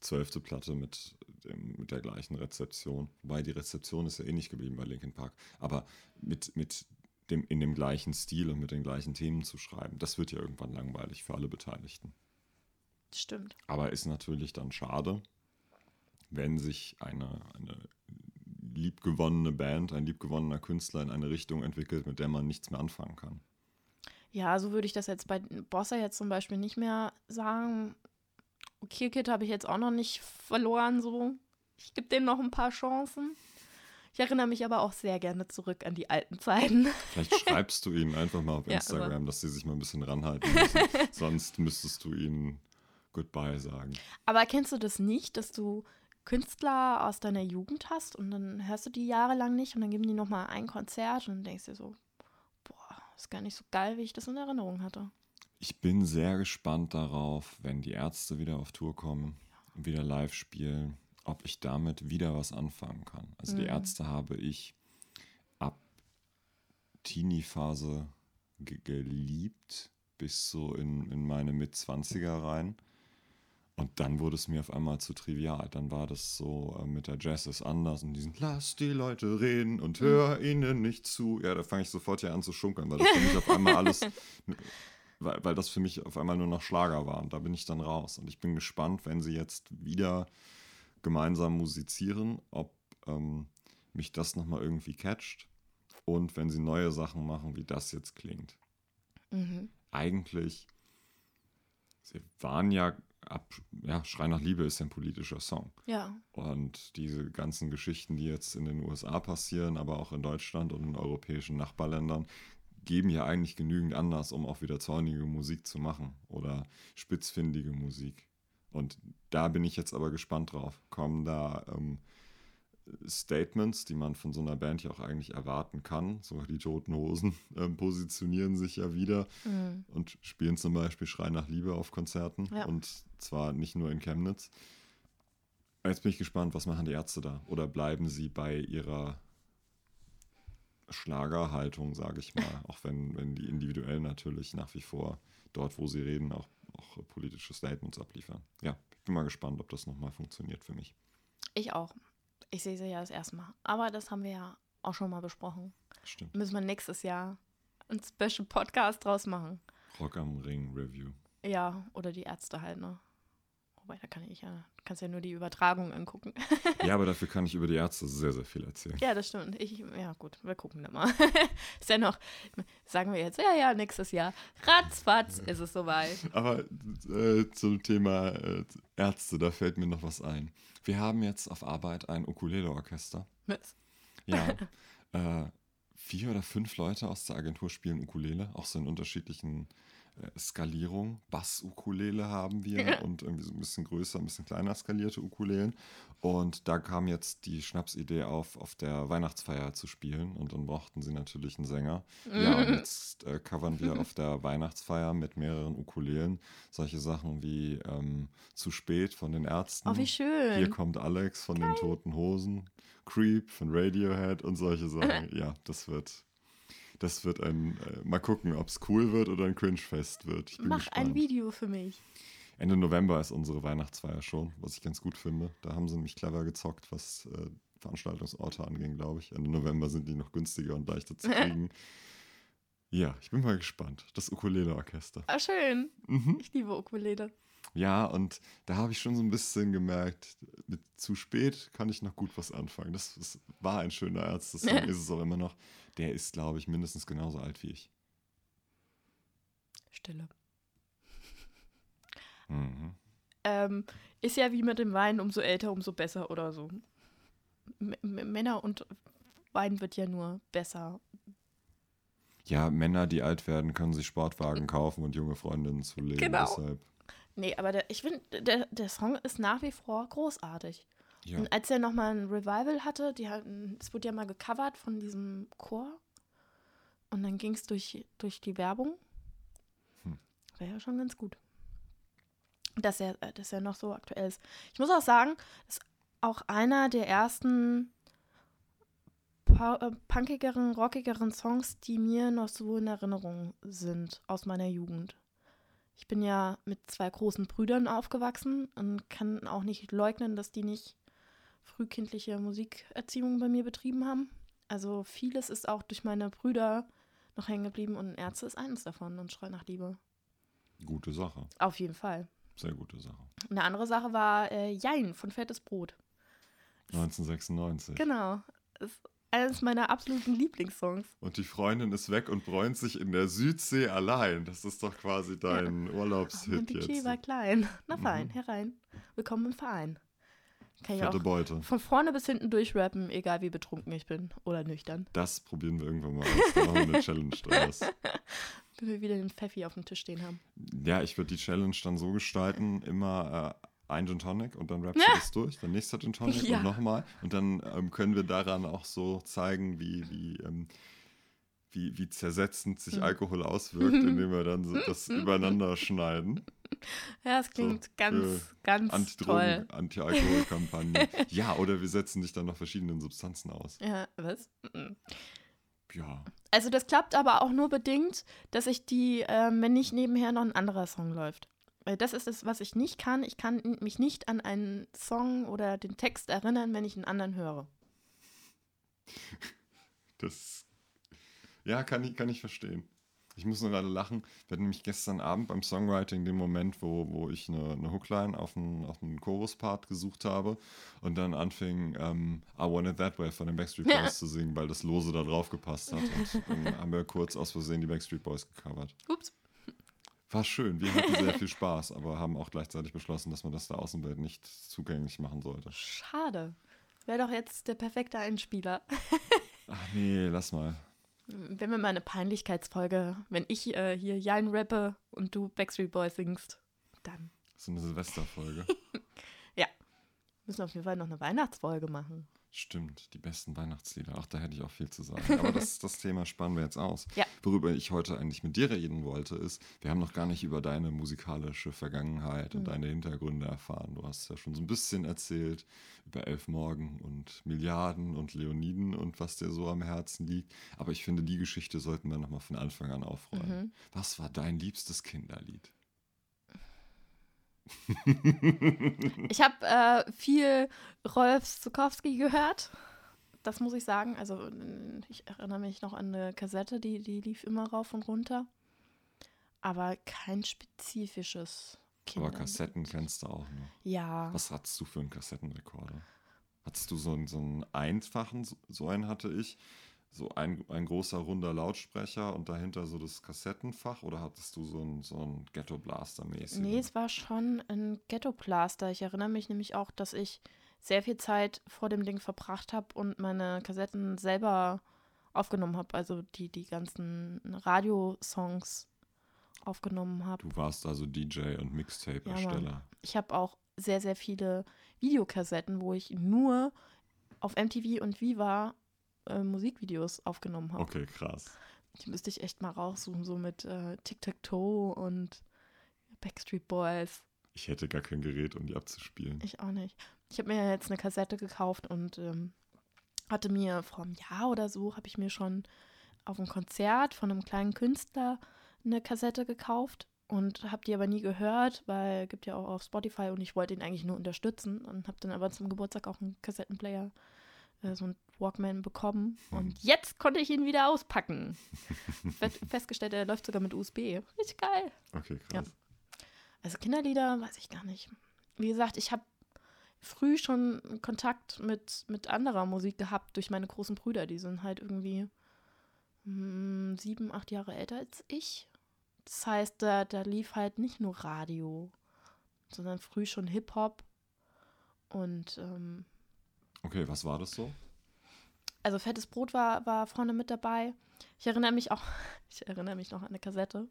zwölfte Platte mit, dem, mit der gleichen Rezeption. Wobei die Rezeption ist ja ähnlich geblieben bei Linkin Park. Aber mit, mit dem, in dem gleichen Stil und mit den gleichen Themen zu schreiben, das wird ja irgendwann langweilig für alle Beteiligten. Stimmt. Aber ist natürlich dann schade, wenn sich eine, eine liebgewonnene Band, ein liebgewonnener Künstler in eine Richtung entwickelt, mit der man nichts mehr anfangen kann. Ja, so würde ich das jetzt bei Bossa jetzt zum Beispiel nicht mehr sagen. Kill Kid habe ich jetzt auch noch nicht verloren, so. Ich gebe denen noch ein paar Chancen. Ich erinnere mich aber auch sehr gerne zurück an die alten Zeiten. Vielleicht schreibst du ihnen einfach mal auf [laughs] Ja, Instagram, dass sie sich mal ein bisschen ranhalten müssen. [laughs] Sonst müsstest du ihnen Goodbye sagen. Aber kennst du das nicht, dass du Künstler aus deiner Jugend hast und dann hörst du die jahrelang nicht und dann geben die nochmal ein Konzert und dann denkst dir so, boah, ist gar nicht so geil, wie ich das in Erinnerung hatte. Ich bin sehr gespannt darauf, wenn die Ärzte wieder auf Tour kommen und wieder live spielen, ob ich damit wieder was anfangen kann. Also die Mhm. Ärzte habe ich ab Teenie-Phase ge geliebt, bis so in, in meine Mitzwanziger rein. Und dann wurde es mir auf einmal zu trivial. Dann war das so, äh, mit der Jazz ist anders und diesen Lass die Leute reden und hör ihnen nicht zu. Ja, da fange ich sofort hier an zu schunkern, weil das für mich auf einmal alles [laughs] weil, weil das für mich auf einmal nur noch Schlager war. Und da bin ich dann raus. Und ich bin gespannt, wenn sie jetzt wieder gemeinsam musizieren, ob ähm, mich das nochmal irgendwie catcht. Und wenn sie neue Sachen machen, wie das jetzt klingt. Mhm. Eigentlich, sie waren ja ab, ja, Schrei nach Liebe ist ja ein politischer Song. Ja, Und diese ganzen Geschichten, die jetzt in den USA passieren, aber auch in Deutschland und in europäischen Nachbarländern, geben ja eigentlich genügend Anlass, um auch wieder zornige Musik zu machen oder spitzfindige Musik. Und da bin ich jetzt aber gespannt drauf. Kommen da ähm, Statements, die man von so einer Band ja auch eigentlich erwarten kann. So die Toten Hosen [laughs] ähm, positionieren sich ja wieder mhm. und spielen zum Beispiel Schrei nach Liebe auf Konzerten. Ja. Und zwar nicht nur in Chemnitz. Jetzt bin ich gespannt, was machen die Ärzte da? Oder bleiben sie bei ihrer Schlagerhaltung, sage ich mal, [laughs] auch wenn, wenn die individuell natürlich nach wie vor dort, wo sie reden, auch, auch politische Statements abliefern. Ja, ich bin mal gespannt, ob das nochmal funktioniert für mich. ich auch. Ich sehe sie ja das erste Mal. Aber das haben wir ja auch schon mal besprochen. Stimmt. Müssen wir nächstes Jahr einen Special Podcast draus machen. Rock am Ring Review. Ja, oder die Ärzte halt, ne? Wobei, da kann ich ja, kannst ja nur die Übertragung angucken. Ja, aber dafür [laughs] kann ich über die Ärzte sehr, sehr viel erzählen. ja, das stimmt. Ich, ja, gut, wir gucken dann mal. [laughs] ist ja noch, sagen wir jetzt, ja, ja, nächstes Jahr. Ratzfatz ist es soweit. [laughs] Aber äh, zum Thema äh, Ärzte, da fällt mir noch was ein. Wir haben jetzt auf Arbeit ein Ukulele-Orchester. Was? Ja. äh, vier oder fünf Leute aus der Agentur spielen Ukulele, auch so in unterschiedlichen äh, Skalierungen. Bass-Ukulele haben wir Ja. und irgendwie so ein bisschen größer, ein bisschen kleiner skalierte Ukulelen. Und da kam jetzt die Schnapsidee auf, auf der Weihnachtsfeier zu spielen. Und dann brauchten sie natürlich einen Sänger. Ja, und [laughs] jetzt äh, covern wir auf der Weihnachtsfeier mit mehreren Ukulelen solche Sachen wie ähm, Zu spät von den Ärzten. Oh, wie schön. Hier kommt Alex von den Toten Hosen, Creep von Radiohead und solche Sachen. [laughs] ja, das wird, das wird ein, äh, mal gucken, ob es cool wird oder ein Cringe-Fest wird. Ich bin Mach gespannt. ein Video für mich. Ende November ist unsere Weihnachtsfeier schon, was ich ganz gut finde. Da haben sie nämlich clever gezockt, was äh, Veranstaltungsorte anging, glaube ich. Ende November sind die noch günstiger und leichter zu [laughs] kriegen. ja, ich bin mal gespannt. Das Ukulele-Orchester. Ah, schön. Mhm. Ich liebe Ukulele. Ja, und da habe ich schon so ein bisschen gemerkt, mit zu spät kann ich noch gut was anfangen. Das, das war ein schöner Ärzte-Song, [laughs] ist es auch immer noch. Der ist, glaube ich, mindestens genauso alt wie ich. Stille. Mhm. Ähm, ist ja wie mit dem Wein, umso älter, umso besser oder so. M Männer und Wein wird ja nur besser. Ja, Männer, die alt werden, können sich Sportwagen kaufen und junge Freundinnen zulegen. Genau. Deshalb, Nee, aber der, ich finde, der, der Song ist nach wie vor großartig. ja. Und als er nochmal ein Revival hatte, die hatten, es wurde ja mal gecovert von diesem Chor. Und dann ging es durch, durch die Werbung. Hm. Wäre ja schon ganz gut. Dass er, äh, dass er noch so aktuell ist. Ich muss auch sagen, ist auch einer der ersten äh, punkigeren, rockigeren Songs, die mir noch so in Erinnerung sind aus meiner Jugend. Ich bin ja mit zwei großen Brüdern aufgewachsen und kann auch nicht leugnen, dass die nicht frühkindliche Musikerziehung bei mir betrieben haben. Also vieles ist auch durch meine Brüder noch hängen geblieben und Ärzte ist eines davon und Schrei nach Liebe. Gute Sache. Auf jeden Fall. Sehr gute Sache. Eine andere Sache war äh, Jein von Fettes Brot. 1996. Genau. Ist eines meiner absoluten Lieblingssongs. Und die Freundin ist weg und bräunt sich in der Südsee allein. Das ist doch quasi dein Mein Urlaubshit Budget jetzt. war klein. Na fein, Mhm. herein. Willkommen im Verein. Kann ich Fette auch Beute. von vorne bis hinten durchrappen, egal wie betrunken ich bin oder nüchtern. Das probieren wir irgendwann mal aus. Da machen wir eine Challenge draus. [laughs] Wenn wir wieder den Pfeffi auf dem Tisch stehen haben. Ja, ich würde die Challenge dann so gestalten, immer äh, ein Gin Tonic und dann rappst Ja. du das durch, dann nächster Gin Tonic Ja. und nochmal. Und dann ähm, können wir daran auch so zeigen, wie, wie, ähm, wie, wie zersetzend sich Mhm. Alkohol auswirkt, [laughs] indem wir dann so das übereinander schneiden. Ja, es klingt ganz, ganz toll. Antidrogen, Anti-Alkohol-Kampagne. [laughs] ja, oder wir setzen dich dann noch verschiedenen Substanzen aus. Ja, was? Mhm. Ja. Also das klappt aber auch nur bedingt, dass ich die, ähm, wenn nicht nebenher noch ein anderer Song läuft. Weil das ist es, was ich nicht kann. Ich kann mich nicht an einen Song oder den Text erinnern, wenn ich einen anderen höre. Das. Ja, kann ich, kann ich verstehen. Ich muss nur gerade lachen. Wir hatten nämlich gestern Abend beim Songwriting den Moment, wo, wo ich eine, eine Hookline auf einen, auf einen Chorus-Part gesucht habe und dann anfing ähm, I Want It That Way von den Backstreet Boys Ja. zu singen, weil das Lose da drauf gepasst hat. Und dann haben wir kurz aus Versehen die Backstreet Boys gecovert. Ups. War schön. Wir hatten sehr viel Spaß, aber haben auch gleichzeitig beschlossen, dass man das der Außenwelt nicht zugänglich machen sollte. Schade. Wäre doch jetzt der perfekte Einspieler. [laughs] Ach nee, lass mal. Wenn wir mal eine Peinlichkeitsfolge, wenn ich äh, hier Jan rappe und du Backstreet Boys singst, dann So eine Silvesterfolge. [laughs] müssen wir auf jeden Fall noch eine Weihnachtsfolge machen. Stimmt, die besten Weihnachtslieder. Ach, da hätte ich auch viel zu sagen. Aber das, [laughs] das Thema spannen wir jetzt aus. Ja. Worüber ich heute eigentlich mit dir reden wollte, ist, wir haben noch gar nicht über deine musikalische Vergangenheit und Mhm. deine Hintergründe erfahren. Du hast ja schon so ein bisschen erzählt über Elf Morgen und Milliarden und Leoniden und was dir so am Herzen liegt. Aber ich finde, die Geschichte sollten wir nochmal von Anfang an aufrollen. Mhm. Was war dein liebstes Kinderlied? [laughs] Ich habe äh, viel Rolf Zukowski gehört. Das muss ich sagen. Also ich erinnere mich noch an eine Kassette, die, die lief immer rauf und runter. Aber kein spezifisches. Kinder. Aber Kassetten kennst du auch noch. Ja. Was hattest du für einen Kassettenrekorder? Hattest du so einen, so einen einfachen, so einen hatte ich, so ein, ein großer runder Lautsprecher und dahinter so das Kassettenfach oder hattest du so einen, so einen Ghetto Blaster mäßig? Nee, es war schon ein Ghetto-Plaster. Ich erinnere mich nämlich auch, dass ich sehr viel Zeit vor dem Ding verbracht habe und meine Kassetten selber aufgenommen habe. Also die, die ganzen Radiosongs aufgenommen habe. Du warst also DJ und Mixtape-Ersteller. Ich habe auch sehr, sehr viele Videokassetten, wo ich nur auf MTV und Viva äh, Musikvideos aufgenommen habe. okay, krass. Die müsste ich echt mal raussuchen, so mit äh, Tic-Tac-Toe und Backstreet Boys. Ich hätte gar kein Gerät, um die abzuspielen. Ich auch nicht. Ich habe mir jetzt eine Kassette gekauft und ähm, hatte mir vor einem Jahr oder so, habe ich mir schon auf einem Konzert von einem kleinen Künstler eine Kassette gekauft und habe die aber nie gehört, weil gibt ja auch auf Spotify und ich wollte ihn eigentlich nur unterstützen und habe dann aber zum Geburtstag auch einen Kassettenplayer, äh, so einen Walkman bekommen und jetzt konnte ich ihn wieder auspacken. [laughs] Fest- Festgestellt, er läuft sogar mit USB. Richtig geil. Okay, Ja. krass. Also Kinderlieder weiß ich gar nicht. Wie gesagt, ich habe früh schon Kontakt mit, mit anderer Musik gehabt durch meine großen Brüder. Die sind halt irgendwie mm, sieben, acht Jahre älter als ich. Das heißt, da, da lief halt nicht nur Radio, sondern früh schon Hip-Hop. Und ähm, Okay, was war das so? Also fettes Brot war, war vorne mit dabei. Ich erinnere mich auch, [laughs] ich erinnere mich noch an eine Kassette.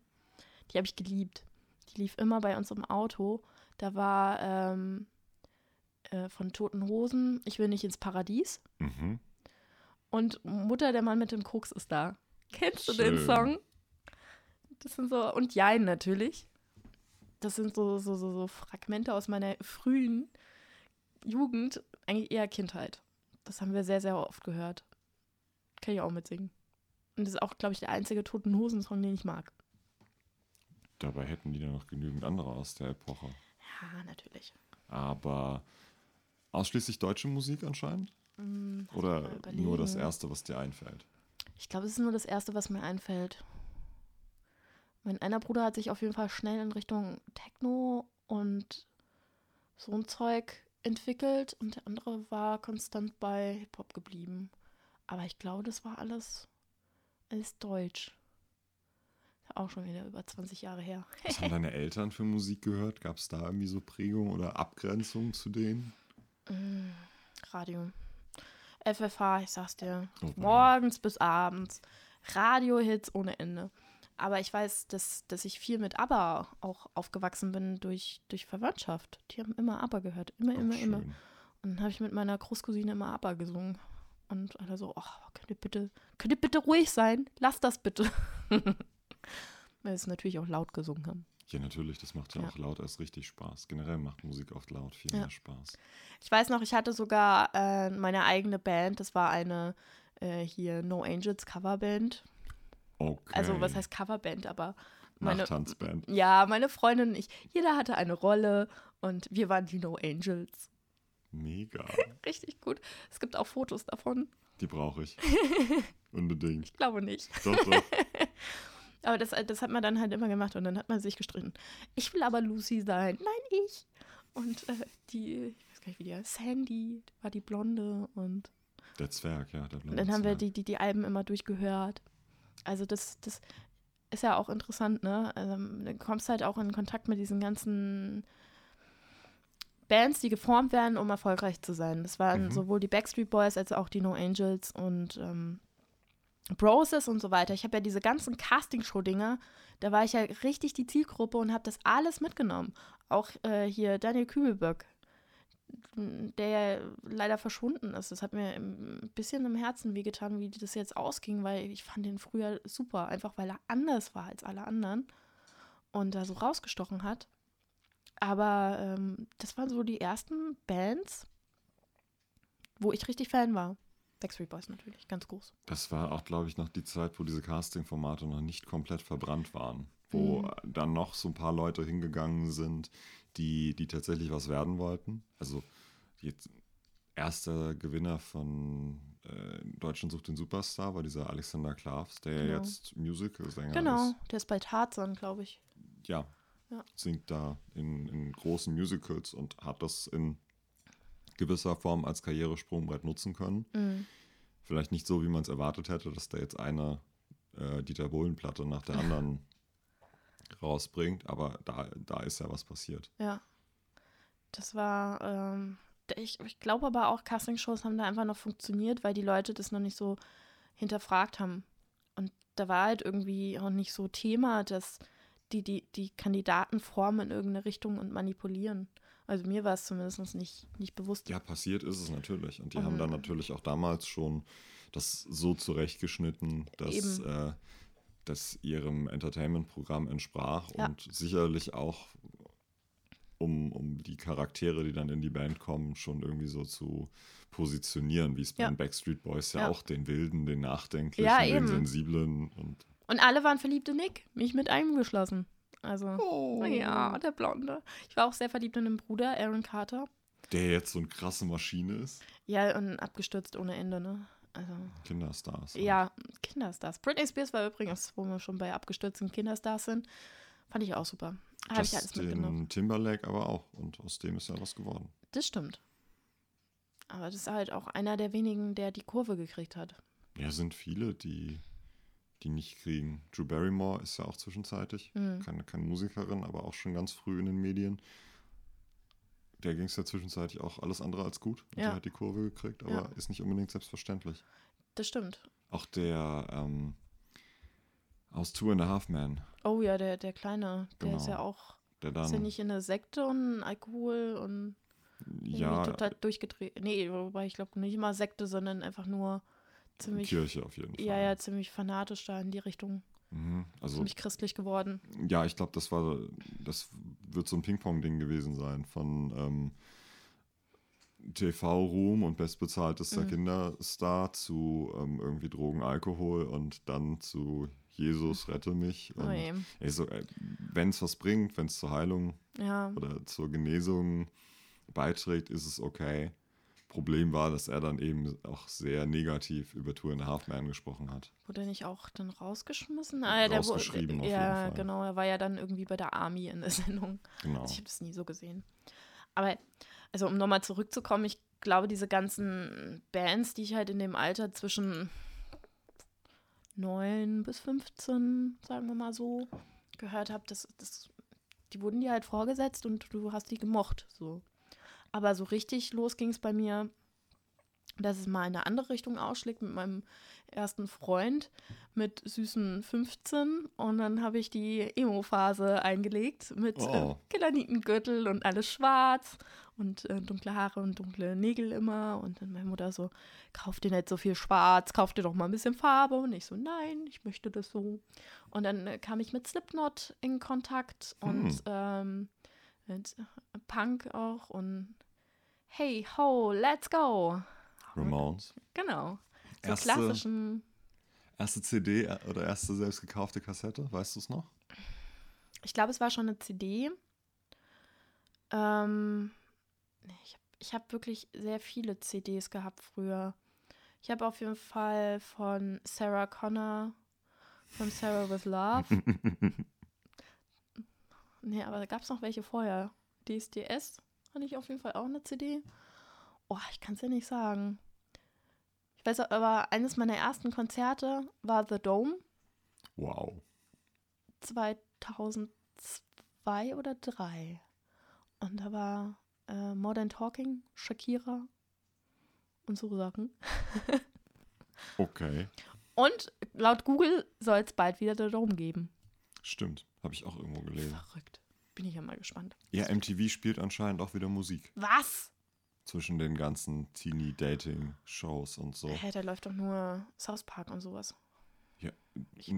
Die habe ich geliebt. Die lief immer bei uns im Auto. Da war ähm, äh, von Toten Hosen, Ich will nicht ins Paradies. Mhm. Und Mutter, der Mann mit dem Koks ist da. Kennst du den Schön. Song? Das sind so, und Jein natürlich. Das sind so, so, so, so Fragmente aus meiner frühen Jugend, eigentlich eher Kindheit. Das haben wir sehr, sehr oft gehört. Kann ich auch mitsingen. Und das ist auch, glaube ich, der einzige Toten Hosen-Song, den ich mag. Dabei hätten die da noch genügend andere aus der Epoche. Ja, natürlich. Aber ausschließlich deutsche Musik anscheinend? Hm, Oder nur das. Erste, was dir einfällt? Ich glaube, es ist nur das Erste, was mir einfällt. Mein einer Bruder hat sich auf jeden Fall schnell in Richtung Techno und so ein Zeug entwickelt und der andere war konstant bei Hip-Hop geblieben. Aber ich glaube, das war alles, alles deutsch. Auch schon wieder über 20 Jahre her. Was haben deine Eltern für Musik gehört? Gab es da irgendwie so Prägung oder Abgrenzung zu denen? Mm, Radio. FFH, ich sag's dir. Oh, Morgens bis abends. Radiohits ohne Ende. Aber ich weiß, dass, dass ich viel mit ABBA auch aufgewachsen bin durch, durch Verwandtschaft. Die haben immer ABBA gehört. Immer, Oh, immer, immer. Und dann habe ich mit meiner Großcousine immer ABBA gesungen. Und alle so, oh, könnt ihr bitte, könnt ihr bitte ruhig sein? Lass das bitte. [laughs] Weil es natürlich auch laut gesungen haben. Ja, natürlich, das macht ja, Ja. auch laut erst richtig Spaß. Generell macht Musik oft laut viel Ja. mehr Spaß. Ich weiß noch, ich hatte sogar äh, meine eigene Band. Das war eine äh, hier No Angels Coverband. Okay. Also was heißt Coverband, aber meine, Nachtanzband. ja, meine Freundin und ich, jeder hatte eine Rolle und wir waren die No Angels. Mega. [laughs] Richtig gut. Es gibt auch Fotos davon. Die brauche ich. [laughs] Unbedingt. Ich glaube nicht. Doch, doch. [laughs] Aber das, das hat man dann halt immer gemacht und dann hat man sich gestritten. Ich will aber Lucy sein. Nein, ich. Und äh, die, ich weiß gar nicht, wie die heißt, Sandy war die Blonde und Der Zwerg, ja. Der Und blaue dann haben wir Zwerg. die, die, die Alben immer durchgehört. Also das, das ist ja auch interessant, ne? Also, du kommst halt auch in Kontakt mit diesen ganzen Bands, die geformt werden, um erfolgreich zu sein. Das waren Mhm. sowohl die Backstreet Boys als auch die No Angels und ähm, Broses und so weiter. Ich habe ja diese ganzen Castingshow-Dinger, da war ich ja richtig die Zielgruppe und habe das alles mitgenommen. Auch äh, hier Daniel Kübelböck, der ja leider verschwunden ist. Das hat mir ein bisschen im Herzen wehgetan, wie das jetzt ausging, weil ich fand den früher super, einfach weil er anders war als alle anderen und da so rausgestochen hat. Aber ähm, das waren so die ersten Bands, wo ich richtig Fan war. Backstreet Boys natürlich, ganz groß. Das war auch, glaube ich, noch die Zeit, wo diese Casting-Formate noch nicht komplett verbrannt waren. Wo Mhm. dann noch so ein paar Leute hingegangen sind, die, die tatsächlich was werden wollten. Also jetzt erster Gewinner von äh, Deutschland sucht den Superstar war dieser Alexander Klavs, der Genau. jetzt Musical-Sänger Genau, ist. der ist bei Tarzan, glaube ich. Ja, Ja. Singt da in, in großen Musicals und hat das in gewisser Form als Karrieresprungbrett nutzen können. Mhm. Vielleicht nicht so, wie man es erwartet hätte, dass da jetzt eine äh, Dieter Bohlen-Platte nach der [laughs] anderen rausbringt, aber da, da ist ja was passiert. Ja. Das war, ähm, ich, ich glaube aber auch, Castingshows haben da einfach noch funktioniert, weil die Leute das noch nicht so hinterfragt haben. Und da war halt irgendwie auch nicht so Thema, dass die, die, die Kandidaten formen in irgendeine Richtung und manipulieren. Also mir war es zumindest nicht, nicht bewusst. Ja, passiert ist es natürlich. Und die Mhm. haben dann natürlich auch damals schon das so zurechtgeschnitten, dass äh, das ihrem Entertainment-Programm entsprach Ja. und sicherlich auch um, um die Charaktere, die dann in die Band kommen, schon irgendwie so zu positionieren, wie es bei Ja. den Backstreet Boys ja, Ja. auch den Wilden, den Nachdenklichen, Ja, den. Sensiblen und Und alle waren verliebt in Nick, mich mit eingeschlossen. Also, Oh. ja, der Blonde. Ich war auch sehr verliebt in den Bruder, Aaron Carter. der jetzt so eine krasse Maschine ist. Ja, und abgestürzt ohne Ende, ne? Also, Kinderstars. ja, Kinderstars. Britney Spears war übrigens, wo wir schon bei abgestürzten Kinderstars sind, fand ich auch super. Habe ich alles mitgenommen. Timberlake aber auch. Und aus dem ist ja was geworden. Das stimmt. Aber das ist halt auch einer der wenigen, der die Kurve gekriegt hat. Ja, sind viele, die, die nicht kriegen. Drew Barrymore ist ja auch zwischenzeitlich. Mhm. Keine, keine Musikerin, aber auch schon ganz früh in den Medien. Der ging es ja zwischenzeitlich auch alles andere als gut. Und Ja. Die hat die Kurve gekriegt, aber Ja. ist nicht unbedingt selbstverständlich. Das stimmt. Auch der ähm, aus Two and a Half Men, Oh ja, der, der Kleine, der ist Genau. ja auch, der ist ja dann nicht in eine Sekte und Alkohol und ja total durchgedreht. Nee, wobei ich glaube nicht mal Sekte, sondern einfach nur ziemlich, Kirche auf jeden Fall. ja, ja, ziemlich fanatisch da in die Richtung, Mhm. Also ziemlich christlich geworden. Ja, ich glaube, das war, das wird so ein Ping-Pong-Ding gewesen sein von ähm, TV-Ruhm und bestbezahltester Mhm. Kinderstar zu ähm, irgendwie Drogen, Alkohol und dann zu Jesus, rette mich. Oh Und, ey, so, äh, wenn es was bringt, wenn es zur Heilung Ja, oder zur Genesung beiträgt, ist es okay. Problem war, dass er dann eben auch sehr negativ über Two and a Half Man gesprochen hat. wurde er nicht auch dann rausgeschmissen? Ah, ja, der Rausgeschrieben auf Ja, jeden Fall. genau, er war ja dann irgendwie bei der Army in der [laughs] Sendung. Genau. Also ich habe das nie so gesehen. Aber, also um nochmal zurückzukommen, ich glaube, diese ganzen Bands, die ich halt in dem Alter zwischen 9 bis 15, sagen wir mal so, gehört habe, das, das, die wurden dir halt vorgesetzt und du hast die gemocht. So. Aber so richtig los ging es bei mir, dass es mal in eine andere Richtung ausschlägt mit meinem ersten Freund mit süßen 15 und dann habe ich die Emo-Phase eingelegt mit Oh. äh, Killernietengürtel und alles schwarz und äh, dunkle Haare und dunkle Nägel immer und dann meine Mutter so, kauf dir nicht so viel schwarz, kauf dir doch mal ein bisschen Farbe und ich so, nein, ich möchte das so. Und dann äh, kam ich mit Slipknot in Kontakt und Hm. ähm, mit äh, Punk auch und hey, ho, let's go. Ramones. Genau. So Erste- klassischen. Erste CD äh, oder erste selbst gekaufte Kassette, weißt du es noch? Ich glaube, es war schon eine CD. Ähm, ich habe ich hab wirklich sehr viele CDs gehabt früher. Ich habe auf jeden Fall von Sarah Connor, von Sarah with Love. [laughs] nee, aber da gab es noch welche vorher. DSDS hatte ich auf jeden Fall auch eine CD. Oh, ich kann es ja nicht sagen. Ich weiß aber, eines meiner ersten Konzerte war The Dome. wow. 2002 oder 3. Und da war äh, Modern Talking, Shakira und so Sachen. [laughs] Okay. Und laut Google soll es bald wieder The Dome geben. Stimmt. Habe ich auch irgendwo gelesen. Verrückt. Bin ich ja mal gespannt. Ja, MTV spielt anscheinend auch wieder Musik. Was? Zwischen den ganzen Teenie-Dating-Shows und so. Hä, da läuft doch nur South Park und sowas. Ja,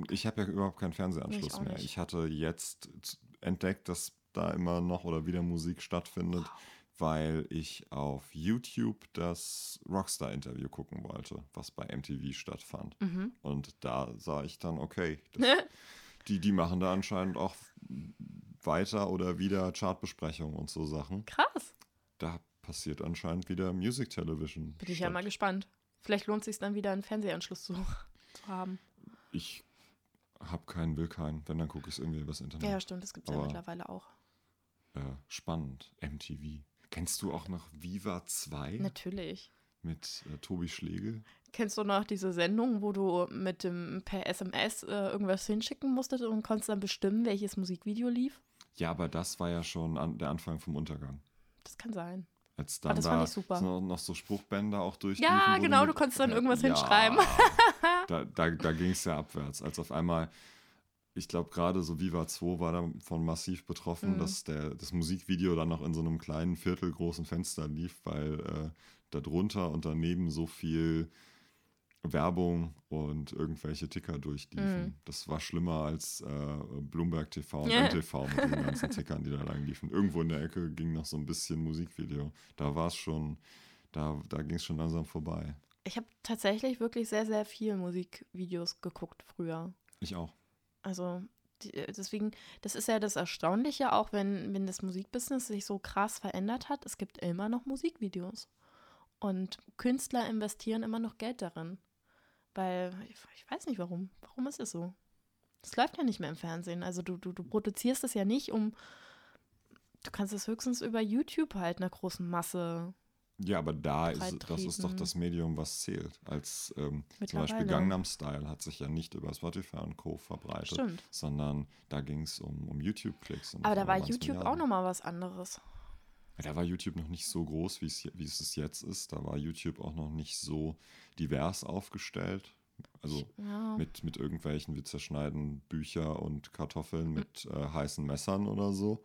ich habe ja überhaupt keinen Fernsehanschluss Ich mehr. Ich hatte jetzt entdeckt, dass da immer noch oder wieder Musik stattfindet, weil ich auf YouTube das Rockstar-Interview gucken wollte, was bei MTV stattfand. Mhm. Und da sah ich dann, okay, [laughs] das, die, die machen da anscheinend auch weiter oder wieder Chartbesprechungen und so Sachen. Krass. Da passiert anscheinend wieder Music Television. Bin ich ja statt. mal gespannt. Vielleicht lohnt es sich dann wieder einen Fernsehanschluss zu, zu haben. Ich Hab keinen, will keinen. Wenn, dann gucke ich es irgendwie übers Internet. Ja, stimmt, das gibt es ja mittlerweile auch. Äh, spannend. MTV. Kennst du auch noch Viva 2 Natürlich. mit äh, Tobi Schlegel? Kennst du noch diese Sendung, wo du mit dem per SMS äh, irgendwas hinschicken musstest und konntest dann bestimmen, welches Musikvideo lief? Ja, aber das war ja schon an, der Anfang vom Untergang. Das kann sein. Als dann das da fand ich super. noch so Spruchbänder auch durchliefen. Ja, genau, du konntest dann irgendwas ja, hinschreiben. [laughs] Da, da, da ging es ja abwärts. Als auf einmal, ich glaube gerade so Viva 2 war davon massiv betroffen, Mhm. dass der, das Musikvideo dann noch in so einem kleinen viertelgroßen Fenster lief, weil äh, da drunter und daneben so viel Werbung und irgendwelche Ticker durchliefen. Mhm. Das war schlimmer als äh, Bloomberg TV und Ja. NTV [laughs] mit den ganzen Tickern, die da lang liefen. Irgendwo in der Ecke ging noch so ein bisschen Musikvideo. Da war es schon, da, da ging es schon langsam vorbei. Ich habe tatsächlich wirklich sehr, sehr viel Musikvideos geguckt früher. Ich auch. Also die, deswegen, das ist ja das Erstaunliche, auch wenn, wenn das Musikbusiness sich so krass verändert hat. Es gibt immer noch Musikvideos. Und Künstler investieren immer noch Geld darin. Weil, ich, ich weiß nicht warum. Warum ist es so? Es läuft ja nicht mehr im Fernsehen. Also du, du, du produzierst es ja nicht, um. Du kannst es höchstens über YouTube halt einer großen Masse. Ja, aber da ist das ist doch das Medium, was zählt. Als ähm, zum Beispiel. Gangnam Style hat sich ja nicht über Spotify und Co. verbreitet, Stimmt. sondern da ging es um, um YouTube-Klicks. Aber da war YouTube auch Milliarden. nochmal was anderes. Da war YouTube noch nicht so groß, wie es, wie es jetzt ist. Da war YouTube auch noch nicht so divers aufgestellt. Also Ja. mit, mit irgendwelchen, wir zerschneiden Bücher und Kartoffeln mit äh, heißen Messern oder so.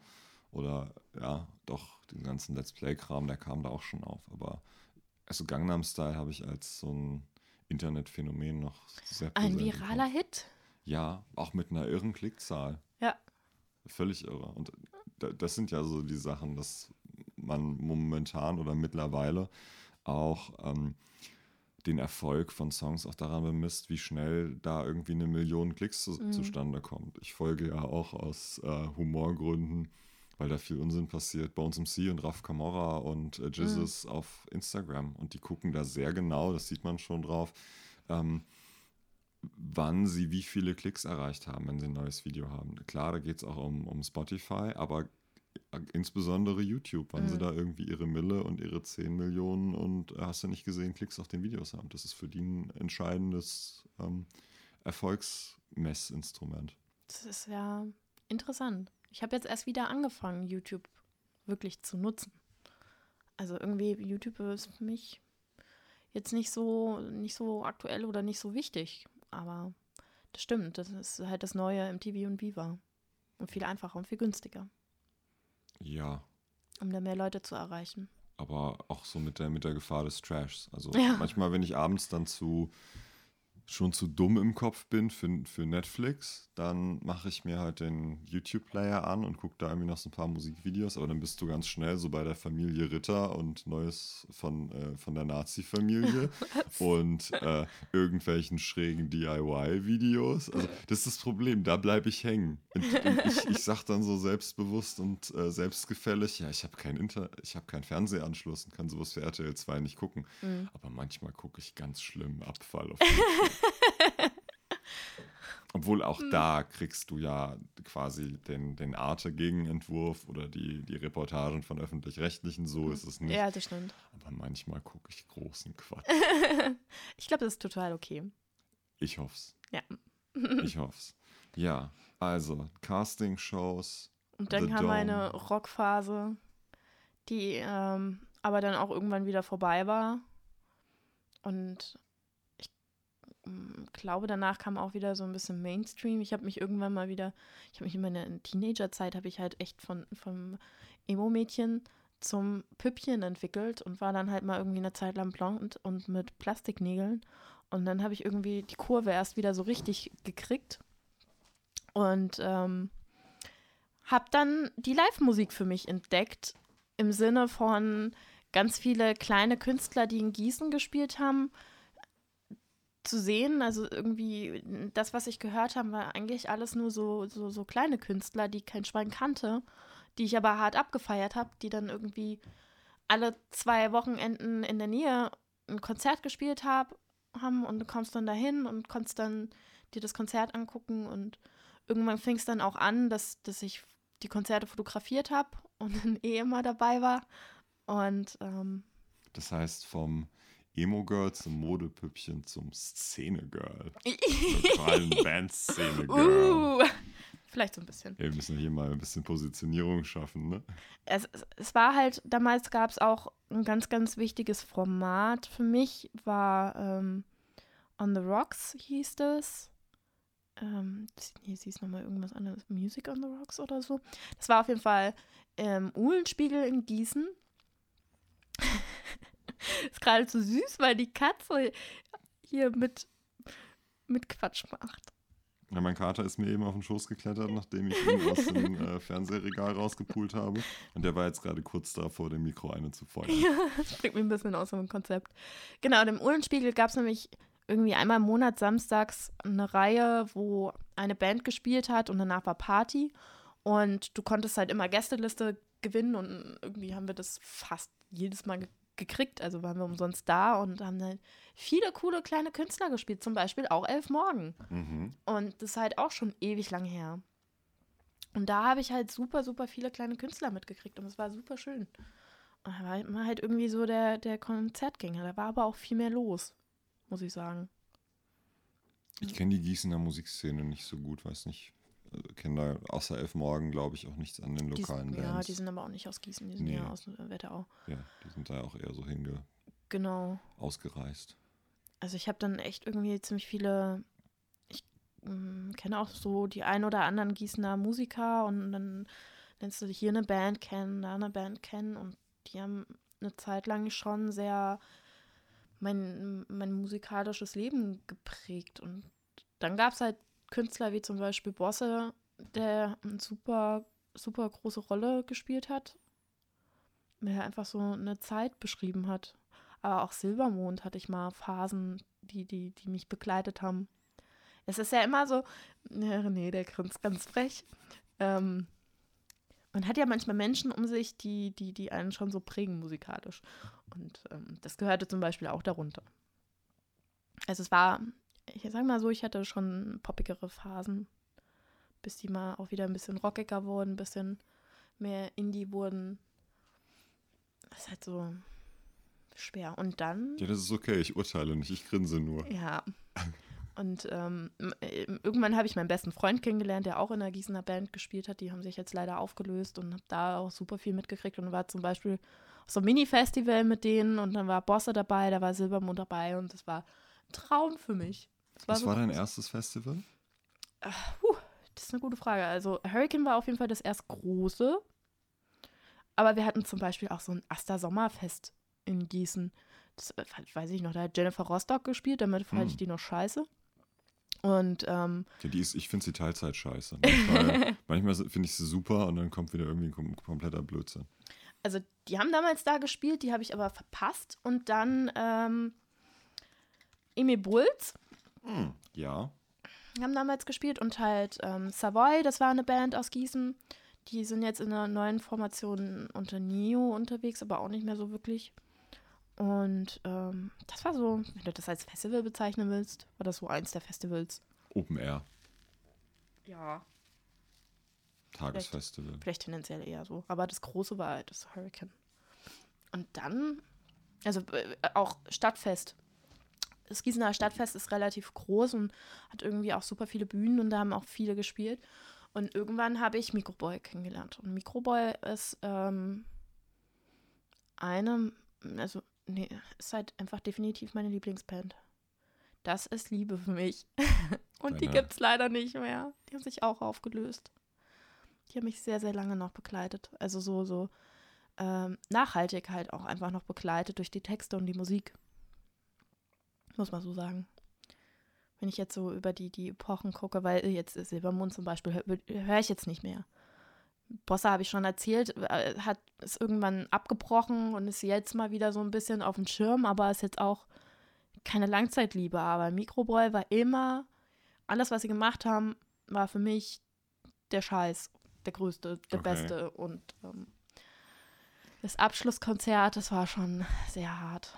Oder ja, doch, den ganzen Let's Play-Kram, der kam da auch schon auf. Aber also Gangnam Style habe ich als so ein Internetphänomen noch sehr Ein viraler Kopf. Hit. Ja, auch mit einer irren Klickzahl. Ja. Völlig irre. Und da- das sind ja so die Sachen, dass man momentan oder mittlerweile auch ähm, den Erfolg von Songs auch daran bemisst, wie schnell da irgendwie eine Million Klicks zu, Mhm. zustande kommt. Ich folge ja auch aus äh, Humorgründen, weil da viel Unsinn passiert, Bones MC und Raf Camorra und äh, Jesus auf Instagram. Und die gucken da sehr genau, das sieht man schon drauf, ähm, wann sie wie viele Klicks erreicht haben, wenn sie ein neues Video haben. Klar, da geht es auch um, um Spotify, aber insbesondere YouTube, wann sie Mhm. da irgendwie ihre Mille und ihre 10 Millionen und äh, hast du nicht gesehen, Klicks auf den Videos haben. Das ist für die ein entscheidendes ähm, Erfolgsmessinstrument. Das ist ja interessant. Ich habe jetzt erst wieder angefangen, YouTube wirklich zu nutzen. Also irgendwie YouTube ist für mich jetzt nicht so nicht so aktuell oder nicht so wichtig, aber das stimmt, das ist halt das neue MTV und Viva und viel einfacher und viel günstiger, Ja, um da mehr Leute zu erreichen. aber auch so mit der, mit der Gefahr des Trashs. Also [laughs] Ja. manchmal, wenn ich abends dann zu schon zu dumm im Kopf bin für, für Netflix, dann mache ich mir halt den YouTube-Player an und gucke da irgendwie noch so ein paar Musikvideos, aber dann bist du ganz schnell so bei der Familie Ritter und Neues von, äh, von der Nazi-Familie [laughs] und äh, irgendwelchen schrägen DIY-Videos. Also das ist das Problem, da bleibe ich hängen. Und, und ich, ich sage dann so selbstbewusst und äh, selbstgefällig, ja, ich habe keinen Inter ich habe keinen Fernsehanschluss und kann sowas für RTL 2 nicht gucken. Mhm. Aber manchmal gucke ich ganz schlimm Abfall auf [laughs] YouTube. [laughs] Obwohl auch Hm. da kriegst du ja quasi den, den Arte-Gegenentwurf oder die, die Reportagen von Öffentlich-Rechtlichen, so ist es nicht. Ja, das stimmt. Aber manchmal gucke ich großen Quatsch. [laughs] Ich glaube, das ist total okay. Ich hoff's. Ja. [laughs] Ich hoff's. Ja, also Casting-Shows. Und dann kam Dome. Rockphase, die ähm, aber dann auch irgendwann wieder vorbei war. Und glaube, danach kam auch wieder so ein bisschen Mainstream. Ich habe mich irgendwann mal wieder, ich habe mich in meiner Teenagerzeit, habe ich halt echt von, vom Emo-Mädchen zum Püppchen entwickelt und war dann halt mal irgendwie eine Zeit lang blond und mit Plastiknägeln. Und dann habe ich irgendwie die Kurve erst wieder so richtig gekriegt. Und ähm, habe dann die Live-Musik für mich entdeckt, im Sinne von ganz viele kleine Künstler, die in Gießen gespielt haben, zu sehen. Also irgendwie das, was ich gehört habe, war eigentlich alles nur so, so, so kleine Künstler, die kein Schwein kannte, die ich aber hart abgefeiert habe, die dann irgendwie alle zwei Wochenenden in der Nähe ein Konzert gespielt hab, haben und du kommst dann dahin und konntest dann dir das Konzert angucken und irgendwann fing es dann auch an, dass, dass ich die Konzerte fotografiert habe und dann eh immer dabei war. Und ähm, Das heißt, vom Emo-Girl zum Modepüppchen zum Szene-Girl. [laughs] Vor allem Band-Szene-Girl. uh, vielleicht so ein bisschen. Ja, wir müssen hier mal ein bisschen Positionierung schaffen, ne? es, es- es war halt, damals gab es auch ein ganz, ganz wichtiges Format für mich, war ähm, On the Rocks hieß das. Ähm, es hieß nochmal irgendwas anderes, Music on the Rocks oder so. Das war auf jeden Fall ähm, Uhlenspiegel in Gießen. [laughs] ist gerade so süß, weil die Katze hier mit, mit Quatsch macht. Ja, mein Kater ist mir eben auf den Schoß geklettert, nachdem ich ihn aus dem [laughs] äh, Fernsehregal rausgepult habe. Und der war jetzt gerade kurz davor, dem Mikro eine zu feuern. Ja, das bringt mich ein bisschen aus dem Konzept. Genau, dem Uhlenspiegel gab es nämlich irgendwie einmal im Monat samstags eine Reihe, wo eine Band gespielt hat und danach war Party. Und du konntest halt immer Gästeliste gewinnen und irgendwie haben wir das fast jedes Mal gekriegt. Also waren wir umsonst da und haben halt viele coole kleine Künstler gespielt, zum Beispiel auch Elf Morgen. Mhm. Und das ist halt auch schon ewig lang her. Und da habe ich halt super, super viele kleine Künstler mitgekriegt und es war super schön. Und er war immer halt irgendwie so der, der Konzertgänger. Da war aber auch viel mehr los, muss ich sagen. Ich kenne die Gießener Musikszene nicht so gut, weiß nicht. Kenne da außer Elf Morgen, glaube ich, auch nichts an den Die, lokalen ja, Bands. die sind aber auch nicht aus Gießen, die sind Nee. ja aus äh, Wetterau. ja, die sind da auch eher so hinge Genau. ausgereist. Also ich habe dann echt irgendwie ziemlich viele, ich mm, kenne auch so die ein oder anderen Gießener Musiker und dann lernst du hier eine Band kennen, da eine Band kennen und die haben eine Zeit lang schon sehr mein, mein musikalisches Leben geprägt und dann gab es halt Künstler wie zum Beispiel Bosse, der eine super, super große Rolle gespielt hat, der einfach so eine Zeit beschrieben hat. Aber auch Silbermond hatte ich mal Phasen, die, die, die mich begleitet haben. Es ist ja immer so, [laughs] ja, René, der grinst ganz frech. Ähm, man hat ja manchmal Menschen um sich, die, die, die einen schon so prägen musikalisch. Und ähm, das gehörte zum Beispiel auch darunter. Also es war, ich sag mal so, ich hatte schon poppigere Phasen, bis die mal auch wieder ein bisschen rockiger wurden, ein bisschen mehr Indie wurden. Das ist halt so schwer. Und dann. Ja, das ist okay, ich urteile nicht, ich grinse nur. Ja. Und ähm, m- äh, irgendwann habe ich meinen besten Freund kennengelernt, der auch in einer Gießener Band gespielt hat. Die haben sich jetzt leider aufgelöst und habe da auch super viel mitgekriegt und war zum Beispiel auf so einem Mini-Festival mit denen und dann war Bosse dabei, da war Silbermond dabei und das war ein Traum für mich. Das Was so war dein erstes Festival? Puh, das ist eine gute Frage. Also Hurricane war auf jeden Fall das erst große. Aber wir hatten zum Beispiel auch so ein Aster Sommerfest in Gießen. Das äh, weiß ich noch, da hat Jennifer Rostock gespielt, damit fand Hm. ich die noch scheiße. Und ähm, Ja, die ist, ich finde sie Teilzeit scheiße. Manchmal, [laughs] manchmal finde ich sie super und dann kommt wieder irgendwie ein kom kompletter Blödsinn. also die haben damals da gespielt, die habe ich aber verpasst. Und dann ähm, Emil Bulls Hm, ja. haben damals gespielt und halt ähm, Savoy, das war eine Band aus Gießen. Die sind jetzt in einer neuen Formation unter Neo unterwegs, aber auch nicht mehr so wirklich. Und ähm, das war so, wenn du das als Festival bezeichnen willst, war das so eins der Festivals. Open Air, Ja. Tagesfestival. Vielleicht tendenziell eher so. Aber das große war halt das Hurricane. Und dann, also äh, auch Stadtfest. Das Gießener Stadtfest ist relativ groß und hat irgendwie auch super viele Bühnen und da haben auch viele gespielt. Und irgendwann habe ich Microboy kennengelernt. Und Microboy ist ähm, eine, also, nee, ist halt einfach definitiv meine Lieblingsband. Das ist Liebe für mich. [laughs] und die Deine- gibt es leider nicht mehr. Die haben sich auch aufgelöst. Die haben mich sehr, sehr lange noch begleitet. Also so, so ähm, nachhaltig halt auch einfach noch begleitet durch die Texte und die Musik. Muss man so sagen. Wenn ich jetzt so über die, die Epochen gucke, weil jetzt Silbermond zum Beispiel höre hör ich jetzt nicht mehr. Bossa habe ich schon erzählt, äh, hat es irgendwann abgebrochen und ist jetzt mal wieder so ein bisschen auf dem Schirm, aber ist jetzt auch keine Langzeitliebe. Aber Microboy war immer, alles, was sie gemacht haben, war für mich der Scheiß, der größte, der Okay. beste. Und ähm, das Abschlusskonzert, das war schon sehr hart.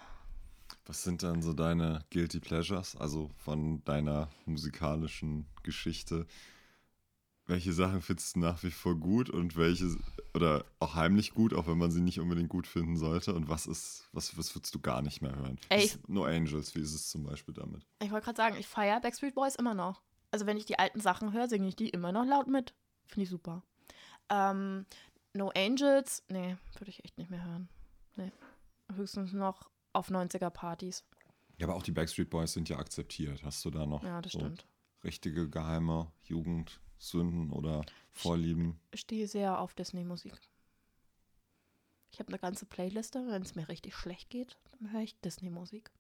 Was sind dann so deine Guilty Pleasures, also von deiner musikalischen Geschichte? Welche Sachen findest du nach wie vor gut und welche oder auch heimlich gut, auch wenn man sie nicht unbedingt gut finden sollte? Und was ist, was, was würdest du gar nicht mehr hören? Ey, no Angels, wie ist es zum Beispiel damit? Ich wollte gerade sagen, ich feiere Backstreet Boys immer noch. Also wenn ich die alten Sachen höre, singe ich die immer noch laut mit. Finde ich super. Ähm, no Angels, nee, würde ich echt nicht mehr hören. Nee. Höchstens noch auf 90er-Partys. Ja, aber auch die Backstreet Boys sind ja akzeptiert. Hast du da noch Ja, das so stimmt. richtige geheime Jugendsünden oder Vorlieben? Ich stehe sehr auf Disney-Musik. Ich habe eine ganze Playliste. Wenn es mir richtig schlecht geht, dann höre ich Disney-Musik.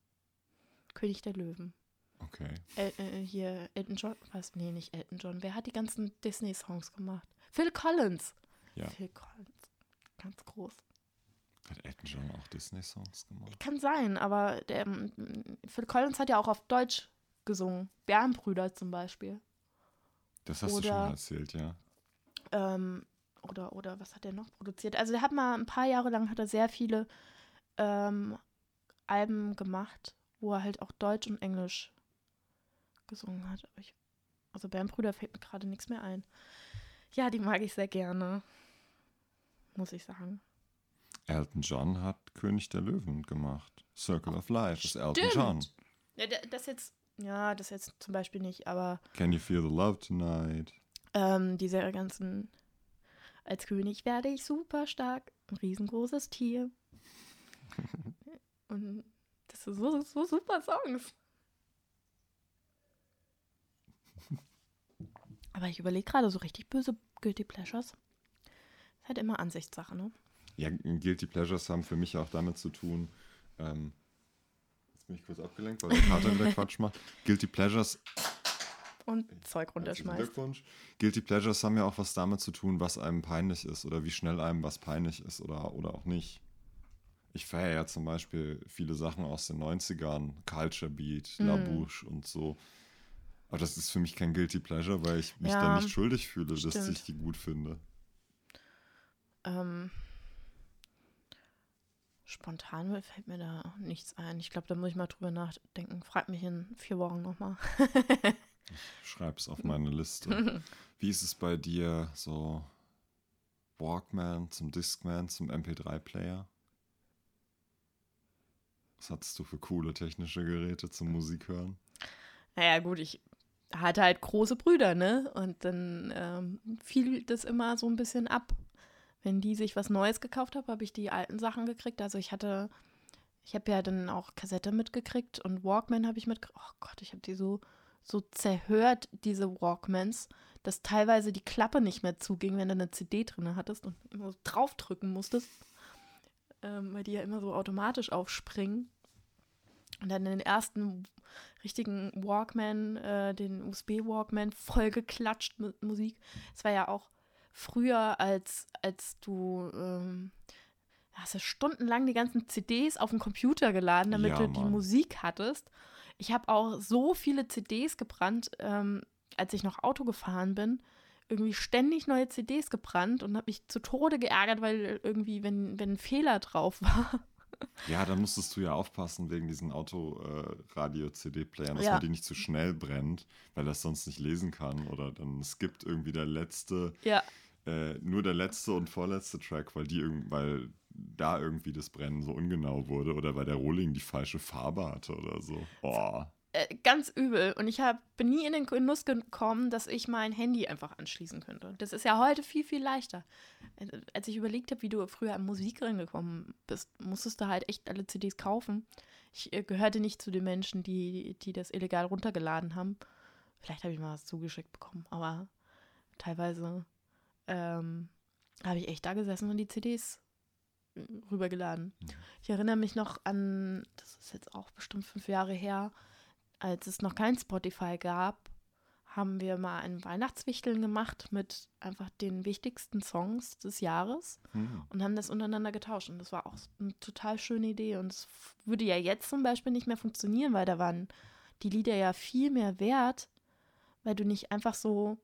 König der Löwen. Okay. El äh, hier, Elton John. Was? Nee, nicht Elton John. Wer hat die ganzen Disney-Songs gemacht? Phil Collins. Ja. Phil Collins. Ganz groß. Hat Elton John auch Disney-Songs gemacht? Kann sein, aber der, ähm, Phil Collins hat ja auch auf Deutsch gesungen. Bärenbrüder zum Beispiel. Das hast du Oder- schon mal erzählt, ja. Ähm, oder, oder was hat er noch produziert? Also der hat mal ein paar Jahre lang hat er sehr viele ähm, Alben gemacht, wo er halt auch Deutsch und Englisch gesungen hat. Ich, also Bärenbrüder fällt mir gerade nichts mehr ein. Ja, die mag ich sehr gerne. Muss ich sagen. Elton John hat König der Löwen gemacht. Circle of Life ist Elton. John. Ja, da- das jetzt, ja, das jetzt zum Beispiel nicht, aber Can you feel the love tonight? ähm, diese ganzen, als König werde ich super stark, ein riesengroßes Tier. Und das sind so, so super Songs. Aber ich überlege gerade so richtig böse Guilty Pleasures. Ist halt immer Ansichtssache, ne? Ja, Guilty Pleasures haben für mich auch damit zu tun. Ähm, jetzt bin ich kurz abgelenkt, weil der Kater wieder [laughs] Quatsch macht. Guilty Pleasures Und Zeug runterschmeißt. Glückwunsch. Guilty Pleasures haben ja auch was damit zu tun, was einem peinlich ist oder wie schnell einem was peinlich ist oder, oder auch nicht. Ich feiere ja zum Beispiel viele Sachen aus den 90ern, Culture Beat, La Hm. Bouche und so. Aber das ist für mich kein Guilty Pleasure, weil ich mich Ja, dann nicht schuldig fühle, dass stimmt. ich die gut finde. Ähm, spontan fällt mir da nichts ein. Ich glaube, da muss ich mal drüber nachdenken. Frag mich in vier Wochen nochmal. Schreib's auf meine Liste. [laughs] Wie ist es bei dir so Walkman zum Discman zum MP3-Player? Was hattest du für coole technische Geräte zum Musik hören? Naja, gut, ich hatte halt große Brüder, ne? Und dann ähm, fiel das immer so ein bisschen ab. Wenn die sich was Neues gekauft haben, habe ich die alten Sachen gekriegt. Also ich hatte, ich habe ja dann auch Kassette mitgekriegt und Walkman habe ich mitgekriegt. Oh Gott, ich habe die so, so zerhört, diese Walkmans, dass teilweise die Klappe nicht mehr zuging, wenn du eine CD drin hattest und immer so draufdrücken musstest. Ähm, weil die ja immer so automatisch aufspringen. Und dann den ersten richtigen Walkman, äh, den USB-Walkman, vollgeklatscht mit Musik. Es war ja auch früher, als, als du ähm, hast ja stundenlang die ganzen CDs auf den Computer geladen, damit Ja, du die. Musik hattest. Ich habe auch so viele CDs gebrannt, ähm, als ich noch Auto gefahren bin. Irgendwie ständig neue CDs gebrannt und habe mich zu Tode geärgert, weil irgendwie, wenn, wenn ein Fehler drauf [laughs] war, Ja, da musstest du ja aufpassen wegen diesen Autoradio-CD-Playern, dass Ja. man die nicht zu schnell brennt, weil das sonst nicht lesen kann. Oder dann skippt irgendwie der letzte, ja, äh, nur der letzte und vorletzte Track, weil die irgend- weil da irgendwie das Brennen so ungenau wurde oder weil der Rohling die falsche Farbe hatte oder so. Oh. Äh, ganz übel. Und ich hab, bin nie in den Genuss gekommen, dass ich mein Handy einfach anschließen könnte. Das ist ja heute viel, viel leichter. Äh, Als ich überlegt habe, wie du früher an Musik reingekommen bist, musstest du halt echt alle CDs kaufen. Ich äh, gehörte nicht zu den Menschen, die, die das illegal runtergeladen haben. Vielleicht habe ich mal was zugeschickt bekommen, aber teilweise ähm, habe ich echt da gesessen und die CDs rübergeladen. Mhm. Ich erinnere mich noch an, das ist jetzt auch bestimmt fünf Jahre her, als es noch kein Spotify gab, haben wir mal ein Weihnachtswichteln gemacht mit einfach den wichtigsten Songs des Jahres Hm. und haben das untereinander getauscht. Und das war auch eine total schöne Idee. Und es würde ja jetzt zum Beispiel nicht mehr funktionieren, weil da waren die Lieder ja viel mehr wert, weil du nicht einfach so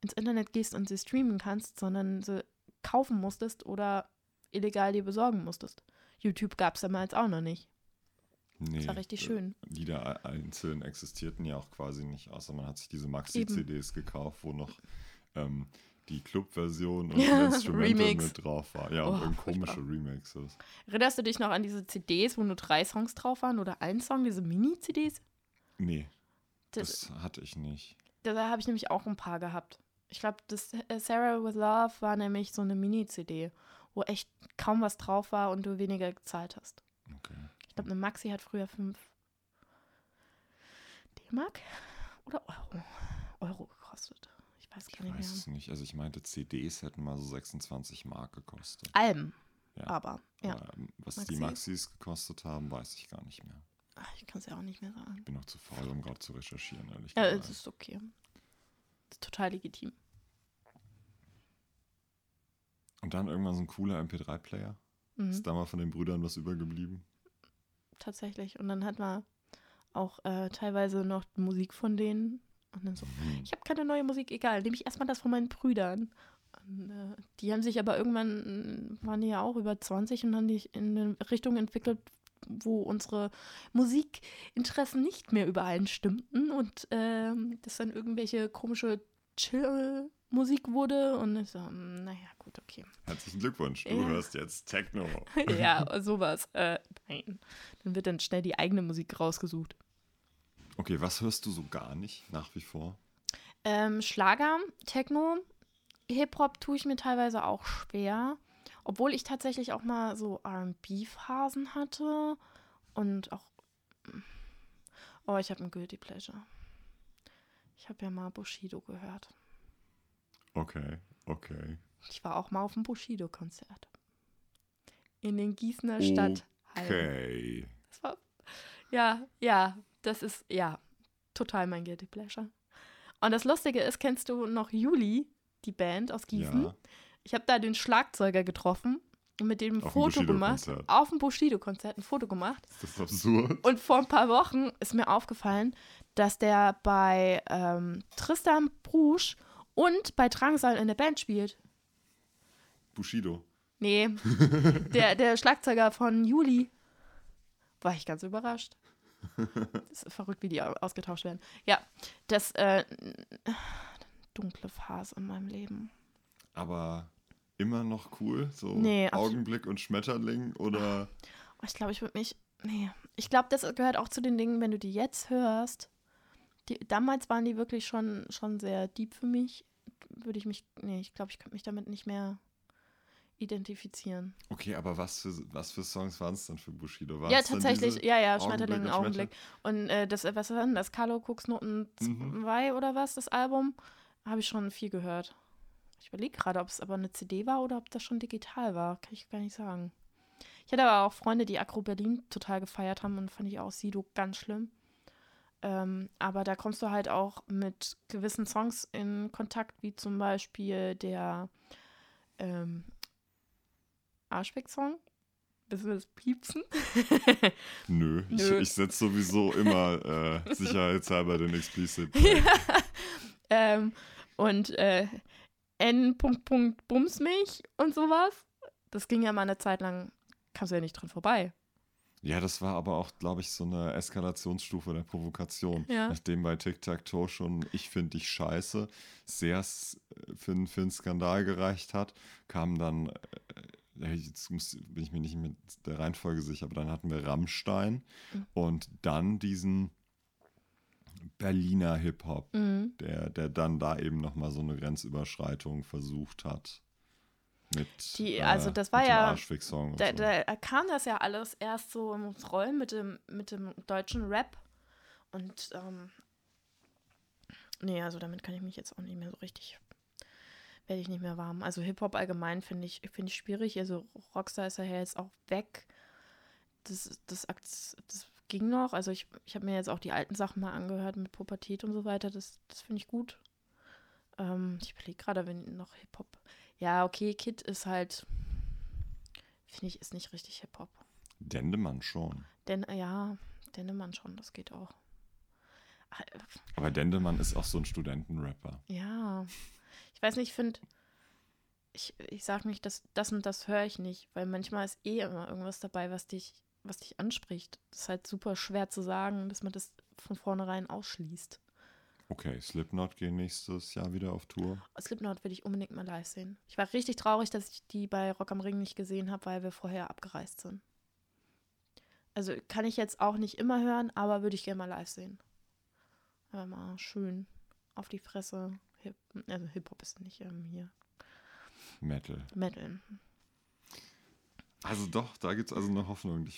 ins Internet gehst und sie streamen kannst, sondern sie kaufen musstest oder illegal dir besorgen musstest. YouTube gab es damals auch noch nicht. Nee, Das war richtig äh, schön. Lieder einzeln existierten ja auch quasi nicht, außer man hat sich diese Maxi-CDs gekauft, wo noch ähm, die Club-Version und [laughs] Ja, Instrumental Remix. mit drauf war. Ja, Oh, und komische. Remixes. Erinnerst du dich noch an diese CDs, wo nur drei Songs drauf waren oder ein Song, diese Mini-CDs? Nee, Das, das hatte ich nicht. da habe ich nämlich auch ein paar gehabt. Ich glaube, das äh, Sarah with Love war nämlich so eine Mini-CD, wo echt kaum was drauf war und du weniger gezahlt hast. Okay. Ich glaube, eine Maxi hat früher 5 D-Mark oder Euro? Euro gekostet. Ich weiß Ich gar nicht weiß mehr. es nicht. Also ich meinte, CDs hätten mal so 26 Mark gekostet. Alben. Ja. Aber, ja. Aber, ähm, was die Maxis? Gekostet haben, weiß ich gar nicht mehr. Ach, ich kann es ja auch nicht mehr sagen. Ich bin noch zu faul, um gerade zu recherchieren, ehrlich Ja, gesagt. es ist okay. Das ist total legitim. Und dann irgendwann so ein cooler MP3-Player. Mhm. Ist da mal von den Brüdern was übergeblieben? Tatsächlich. Und dann hat man auch äh, teilweise noch Musik von denen. Und dann so, Hm. ich habe keine neue Musik, egal, nehme ich erstmal das von meinen Brüdern. Und, äh, die haben sich aber irgendwann, äh, waren die ja auch über 20 und haben sich in eine Richtung entwickelt, wo unsere Musikinteressen nicht mehr übereinstimmten und ähm, das dann irgendwelche komische Chill-Musik wurde. Und ich so, hm, naja, gut, okay. Herzlichen Glückwunsch, du Ja. hörst jetzt Techno. [laughs] ja, [laughs] sowas. Äh, nein. Dann wird dann schnell die eigene Musik rausgesucht. Okay, was hörst du so gar nicht nach wie vor? Ähm, Schlager, Techno, Hip-Hop tue ich mir teilweise auch schwer. Obwohl ich tatsächlich auch mal so RB-Phasen hatte. Und auch. Oh, ich habe ein Guilty Pleasure. Ich habe ja mal Bushido gehört. Okay, okay. Ich war auch mal auf dem Bushido-Konzert. In den Gießener Stadt. Okay. War, ja, ja, das ist, ja, total mein Guilty Pleasure. Und das Lustige ist, kennst du noch Juli, die Band aus Gießen? Ja. Ich habe da den Schlagzeuger getroffen und mit dem ein Foto gemacht. Auf dem Bushido-Konzert ein Foto gemacht. Ist das absurd? Und vor ein paar Wochen ist mir aufgefallen, dass der bei ähm, Tristan Brusch und bei Drangsal in der Band spielt. Bushido. Nee, der, der Schlagzeuger von Juli. War ich ganz überrascht. Das ist verrückt, wie die au- ausgetauscht werden. Ja, das äh, dunkle Phase in meinem Leben. Aber immer noch cool? So Nee, Augenblick und Schmetterling oder Oh, ich glaube, ich würde mich. Nee. Ich glaube, das gehört auch zu den Dingen, wenn du die jetzt hörst. Die, damals waren die wirklich schon, schon sehr deep für mich. Würde ich mich. Nee, ich glaube, ich könnte mich damit nicht mehr identifizieren. Okay, aber was für, was für Songs waren es dann für Bushido? Waren's ja, tatsächlich. Ja, ja, Schmetterling, und Augenblick. Und äh, das, äh, was war denn das? Carlo Cooks Noten Mhm. 2 oder was, das Album? Habe ich schon viel gehört. Ich überlege gerade, ob es aber eine CD war oder ob das schon digital war. Kann ich gar nicht sagen. Ich hatte aber auch Freunde, die Agro Berlin total gefeiert haben und fand ich auch Sido ganz schlimm. Ähm, aber da kommst du halt auch mit gewissen Songs in Kontakt, wie zum Beispiel der ähm, Arschweg-Song. Wissen wir das Piepsen? Nö, [laughs] Nö. ich, ich setze sowieso immer äh, sicherheitshalber den Explicit. [laughs] ähm, und äh, N. Punkt, Punkt, Bums mich und sowas. Das ging ja mal eine Zeit lang, kamst du ja nicht dran vorbei. Ja, das war aber auch, glaube ich, so eine Eskalationsstufe der Provokation. Ja. Nachdem bei Tic-Tac-Toe schon Ich finde dich scheiße sehr für, einen- für einen Skandal gereicht hat, kam dann, äh, jetzt muss, bin ich mir nicht mit der Reihenfolge sicher, aber dann hatten wir Rammstein Mhm. und dann diesen Berliner Hip-Hop, Mhm. der, der dann da eben nochmal so eine Grenzüberschreitung versucht hat. Mit, Die- also das war ja- Da, da kam das ja alles erst so ins Rollen mit dem, mit dem deutschen Rap. Und ähm, nee, also damit kann ich mich jetzt auch nicht mehr so richtig, werde ich nicht mehr warm. Also Hip-Hop allgemein finde ich, finde ich schwierig. Also Rockstar ist ja jetzt auch weg. Das, das, Akt- das ging noch. Also ich, ich habe mir jetzt auch die alten Sachen mal angehört mit Pubertät und so weiter. Das, das finde ich gut. Ähm, ich überlege gerade, wenn noch Hip-Hop. Ja, okay, Kid ist halt, finde ich, ist nicht richtig Hip-Hop. Dendemann schon. Denn, äh, ja, Dennemann schon, das geht auch. Aber Dendemann ist auch so ein Studentenrapper. Ja, ich weiß nicht, ich finde, ich, ich sag nicht, dass das und das höre ich nicht, weil manchmal ist eh immer irgendwas dabei, was dich was dich anspricht. Das ist halt super schwer zu sagen, dass man das von vornherein ausschließt. Okay, Slipknot gehen nächstes Jahr wieder auf Tour. Slipknot will ich unbedingt mal live sehen. Ich war richtig traurig, dass ich die bei Rock am Ring nicht gesehen habe, weil wir vorher abgereist sind. Also kann ich jetzt auch nicht immer hören, aber würde ich gerne mal live sehen. Aber mal schön auf die Fresse. Hip, also Hip-Hop ist nicht ähm, hier. Metal. Metal. Also doch, da gibt es also eine Hoffnung,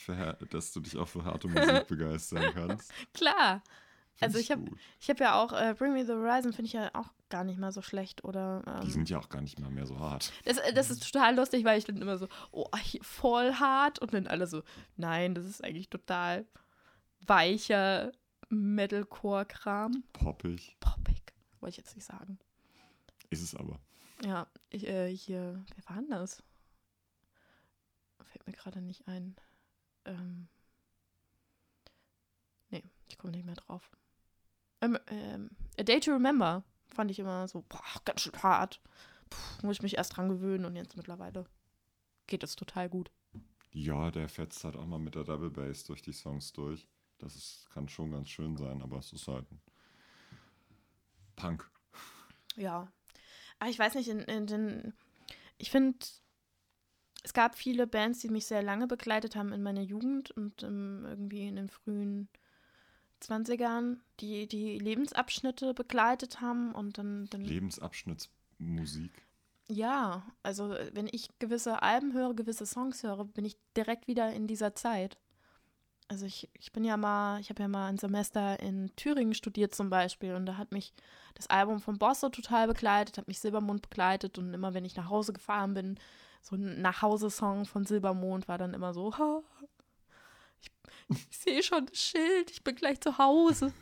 dass du dich auch für harte Musik [laughs] begeistern kannst. Klar. Also ich habe ich hab ja auch äh, Bring Me the Horizon finde ich ja auch gar nicht mal so schlecht oder Die ähm, sind ja auch gar nicht mal mehr so hart. das, äh, das ist total lustig, weil ich dann immer so oh voll hart und dann alle so nein, das ist eigentlich total weicher Metalcore-Kram, Poppig poppig, wollte ich jetzt nicht sagen. ist es aber. Ja, ich, äh, hier, wer war denn das? Fällt mir gerade nicht ein. Ähm, nee, ich komme nicht mehr drauf. Ähm, ähm, A Day to Remember fand ich immer so, boah, ganz schön hart. Puh, muss ich mich erst dran gewöhnen und jetzt mittlerweile geht es total gut. Ja, der fetzt halt auch mal mit der Double Bass durch die Songs durch. Das ist, kann schon ganz schön sein, aber es ist halt ein Punk. Ja. Aber ich weiß nicht, in, in den, ich finde, es gab viele Bands, die mich sehr lange begleitet haben in meiner Jugend und ähm, irgendwie in den frühen 20ern, die die Lebensabschnitte begleitet haben und dann, dann Lebensabschnittsmusik. ja, also äh, wenn ich gewisse Alben höre, gewisse Songs höre, bin ich direkt wieder in dieser Zeit. Also ich, ich bin ja mal, ich habe ja mal ein Semester in Thüringen studiert zum Beispiel und da hat mich das Album von Bosso total begleitet, hat mich Silbermond begleitet und immer wenn ich nach Hause gefahren bin, so ein Nachhause-Song von Silbermond war dann immer so, "Ha, ich, ich sehe schon das Schild, ich bin gleich zu Hause.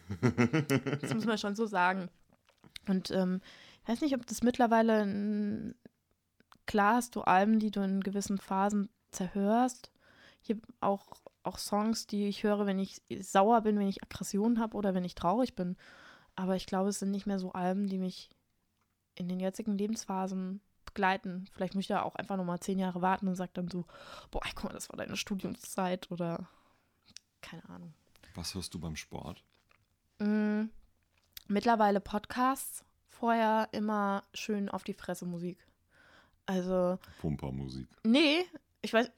Das muss man schon so sagen. Und ähm, ich weiß nicht, ob das mittlerweile n- klar hast du Alben, die du in gewissen Phasen zerhörst. Hier auch, auch Songs, die ich höre, wenn ich sauer bin, wenn ich Aggression habe oder wenn ich traurig bin. Aber ich glaube, es sind nicht mehr so Alben, die mich in den jetzigen Lebensphasen begleiten. Vielleicht möchte er auch einfach nochmal zehn Jahre warten und sagt dann so, boah, guck mal, das war deine Studiumszeit oder keine Ahnung. Was hörst du beim Sport? Mm, mittlerweile Podcasts, vorher immer schön auf die Fresse Musik. Also, Pumpermusik. nee, ich weiß,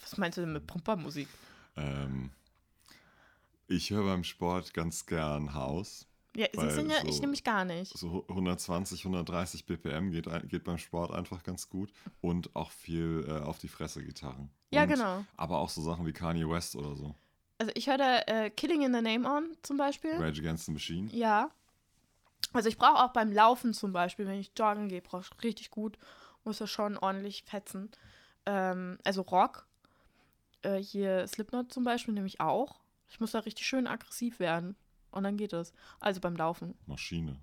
was meinst du denn mit Pumpermusik? Ähm, ich höre beim Sport ganz gern House. Ja, du, ja, ich so- nämlich gar nicht. So 120, 130 BPM geht, geht beim Sport einfach ganz gut. Und auch viel äh, auf die Fresse Gitarren. Ja, Und- genau. Aber auch so Sachen wie Kanye West oder so. Also ich höre da äh, Killing in the Name on zum Beispiel. Rage Against the Machine. Ja. Also ich brauche auch beim Laufen zum Beispiel, wenn ich joggen gehe, brauche ich richtig gut, muss er schon ordentlich fetzen. Ähm, also Rock. Äh, hier Slipknot zum Beispiel nämlich auch. Ich muss da richtig schön aggressiv werden. Und dann geht es. Also beim Laufen, Maschine.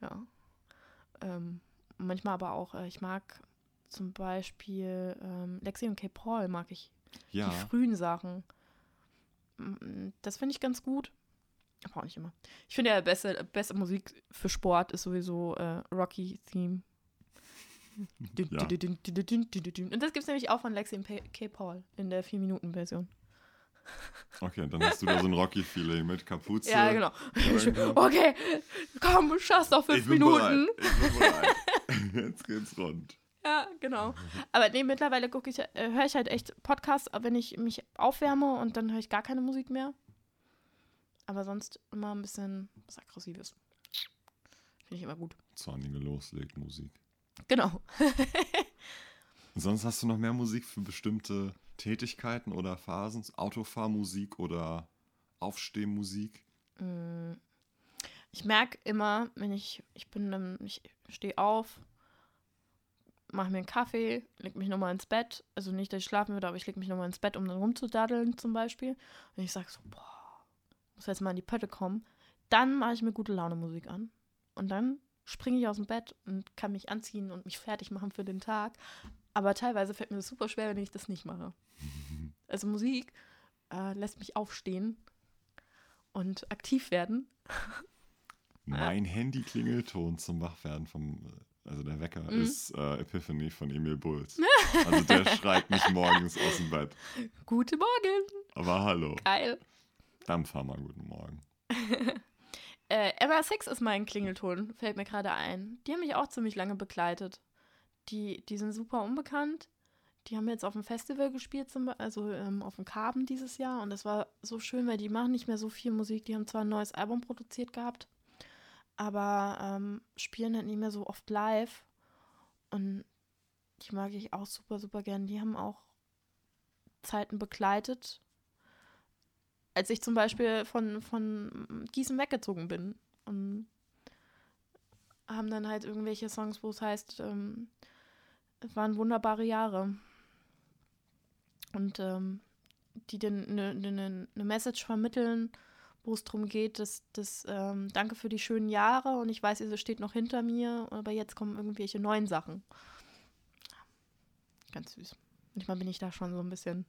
ja. Ähm, manchmal aber auch, äh, ich mag zum Beispiel ähm, Lexi und K. Paul mag ich. Ja, Die frühen Sachen. Mm, Das finde ich ganz gut. Aber auch nicht immer. Ich finde ja, beste, beste Musik für Sport ist sowieso äh, Rocky Theme. [laughs] Dün, Ja. Und das gibt es nämlich auch von Lexi und K. Paul in der 4-Minuten-Version. [laughs] okay, dann hast du da so ein Rocky-Feeling mit Kapuze. Ja, genau. [laughs] Okay, komm, schaff's noch Ich fünf bin Minuten. bereit. Ich bin bereit. Jetzt geht's rund. Ja, genau. Aber nee, mittlerweile gucke ich, äh, höre ich halt echt Podcasts, wenn ich mich aufwärme und dann höre ich gar keine Musik mehr. Aber sonst immer ein bisschen was Aggressives. Finde ich immer gut. Zornige loslegt Musik. Genau. [laughs] Sonst hast du noch mehr Musik für bestimmte Tätigkeiten oder Phasen? Autofahrmusik oder Aufstehmusik? Mm. Ich merke immer, wenn ich, ich bin, ich stehe auf, mache mir einen Kaffee, leg mich nochmal ins Bett. Also nicht, dass ich schlafen würde, aber ich leg mich nochmal ins Bett, um dann rumzudaddeln zum Beispiel. Und ich sage so, boah, muss jetzt mal in die Pötte kommen. Dann mache ich mir gute Laune Musik an. Und dann springe ich aus dem Bett und kann mich anziehen und mich fertig machen für den Tag. Aber teilweise fällt mir das super schwer, wenn ich das nicht mache. [laughs] Also Musik äh, lässt mich aufstehen und aktiv werden. Mein Handy-Klingelton zum Wachwerden vom, äh, also der Wecker, mhm. ist äh, Epiphany von Emil Bulls. Also der [laughs] schreit mich morgens aus dem Bett. Guten Morgen. Aber hallo. Geil. Dampfhammer, guten Morgen. [laughs] äh, MR6 ist mein Klingelton, fällt mir gerade ein. Die haben mich auch ziemlich lange begleitet. Die, die sind super unbekannt. Die haben jetzt auf dem Festival gespielt, also ähm, auf dem Carbon dieses Jahr. Und das war so schön, weil die machen nicht mehr so viel Musik. Die haben zwar ein neues Album produziert gehabt, aber ähm, spielen halt nicht mehr so oft live. Und die mag ich auch super, super gern. Die haben auch Zeiten begleitet, als ich zum Beispiel von, von Gießen weggezogen bin. Und haben dann halt irgendwelche Songs, wo es heißt, ähm, es waren wunderbare Jahre. Und ähm, die dann eine ne, ne Message vermitteln, wo es darum geht, dass, dass ähm, danke für die schönen Jahre und ich weiß, ihr steht noch hinter mir, aber jetzt kommen irgendwelche neuen Sachen. Ganz süß. Manchmal bin ich da schon so ein bisschen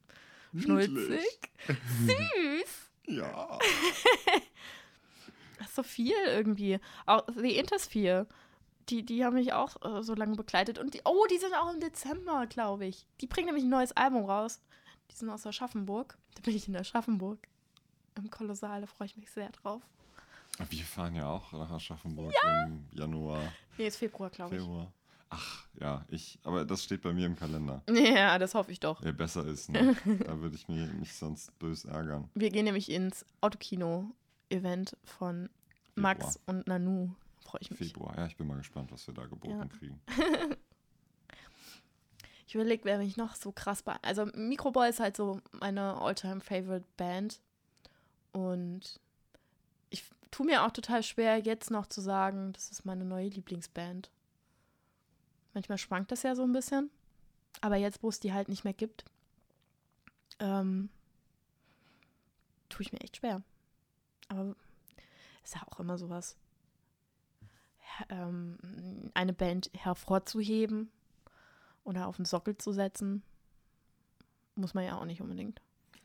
schnulzig. süß. [laughs] Ja. [laughs] das ist so viel irgendwie. Auch The Intersphere. Die, die haben mich auch äh, so lange begleitet. Und die, oh, die sind auch im Dezember, glaube ich. Die bringen nämlich ein neues Album raus. Die sind aus Aschaffenburg. Da bin ich in Aschaffenburg. Im Kolossal, da freue ich mich sehr drauf. Wir fahren ja auch nach Aschaffenburg ja. im Januar. Nee, ist Februar, glaube ich. Februar. Ach, ja, ich, aber das steht bei mir im Kalender. Ja, das hoffe ich doch. Ja, besser ist, ne? [laughs] da würde ich mich, mich sonst bös ärgern. Wir gehen nämlich ins Autokino-Event von Februar. Max und Nanu. Freue ich mich. Februar, ja, ich bin mal gespannt, was wir da geboten ja. kriegen. [laughs] ich überlege, wer mich noch so krass bei. Also, Microboy ist halt so meine All-Time-Favorite-Band. Und ich tue mir auch total schwer, jetzt noch zu sagen, das ist meine neue Lieblingsband. Manchmal schwankt das ja so ein bisschen. Aber jetzt, wo es die halt nicht mehr gibt, ähm, tue ich mir echt schwer. Aber ist ja auch immer sowas. Ähm, eine Band hervorzuheben oder auf den Sockel zu setzen, muss man ja auch nicht unbedingt.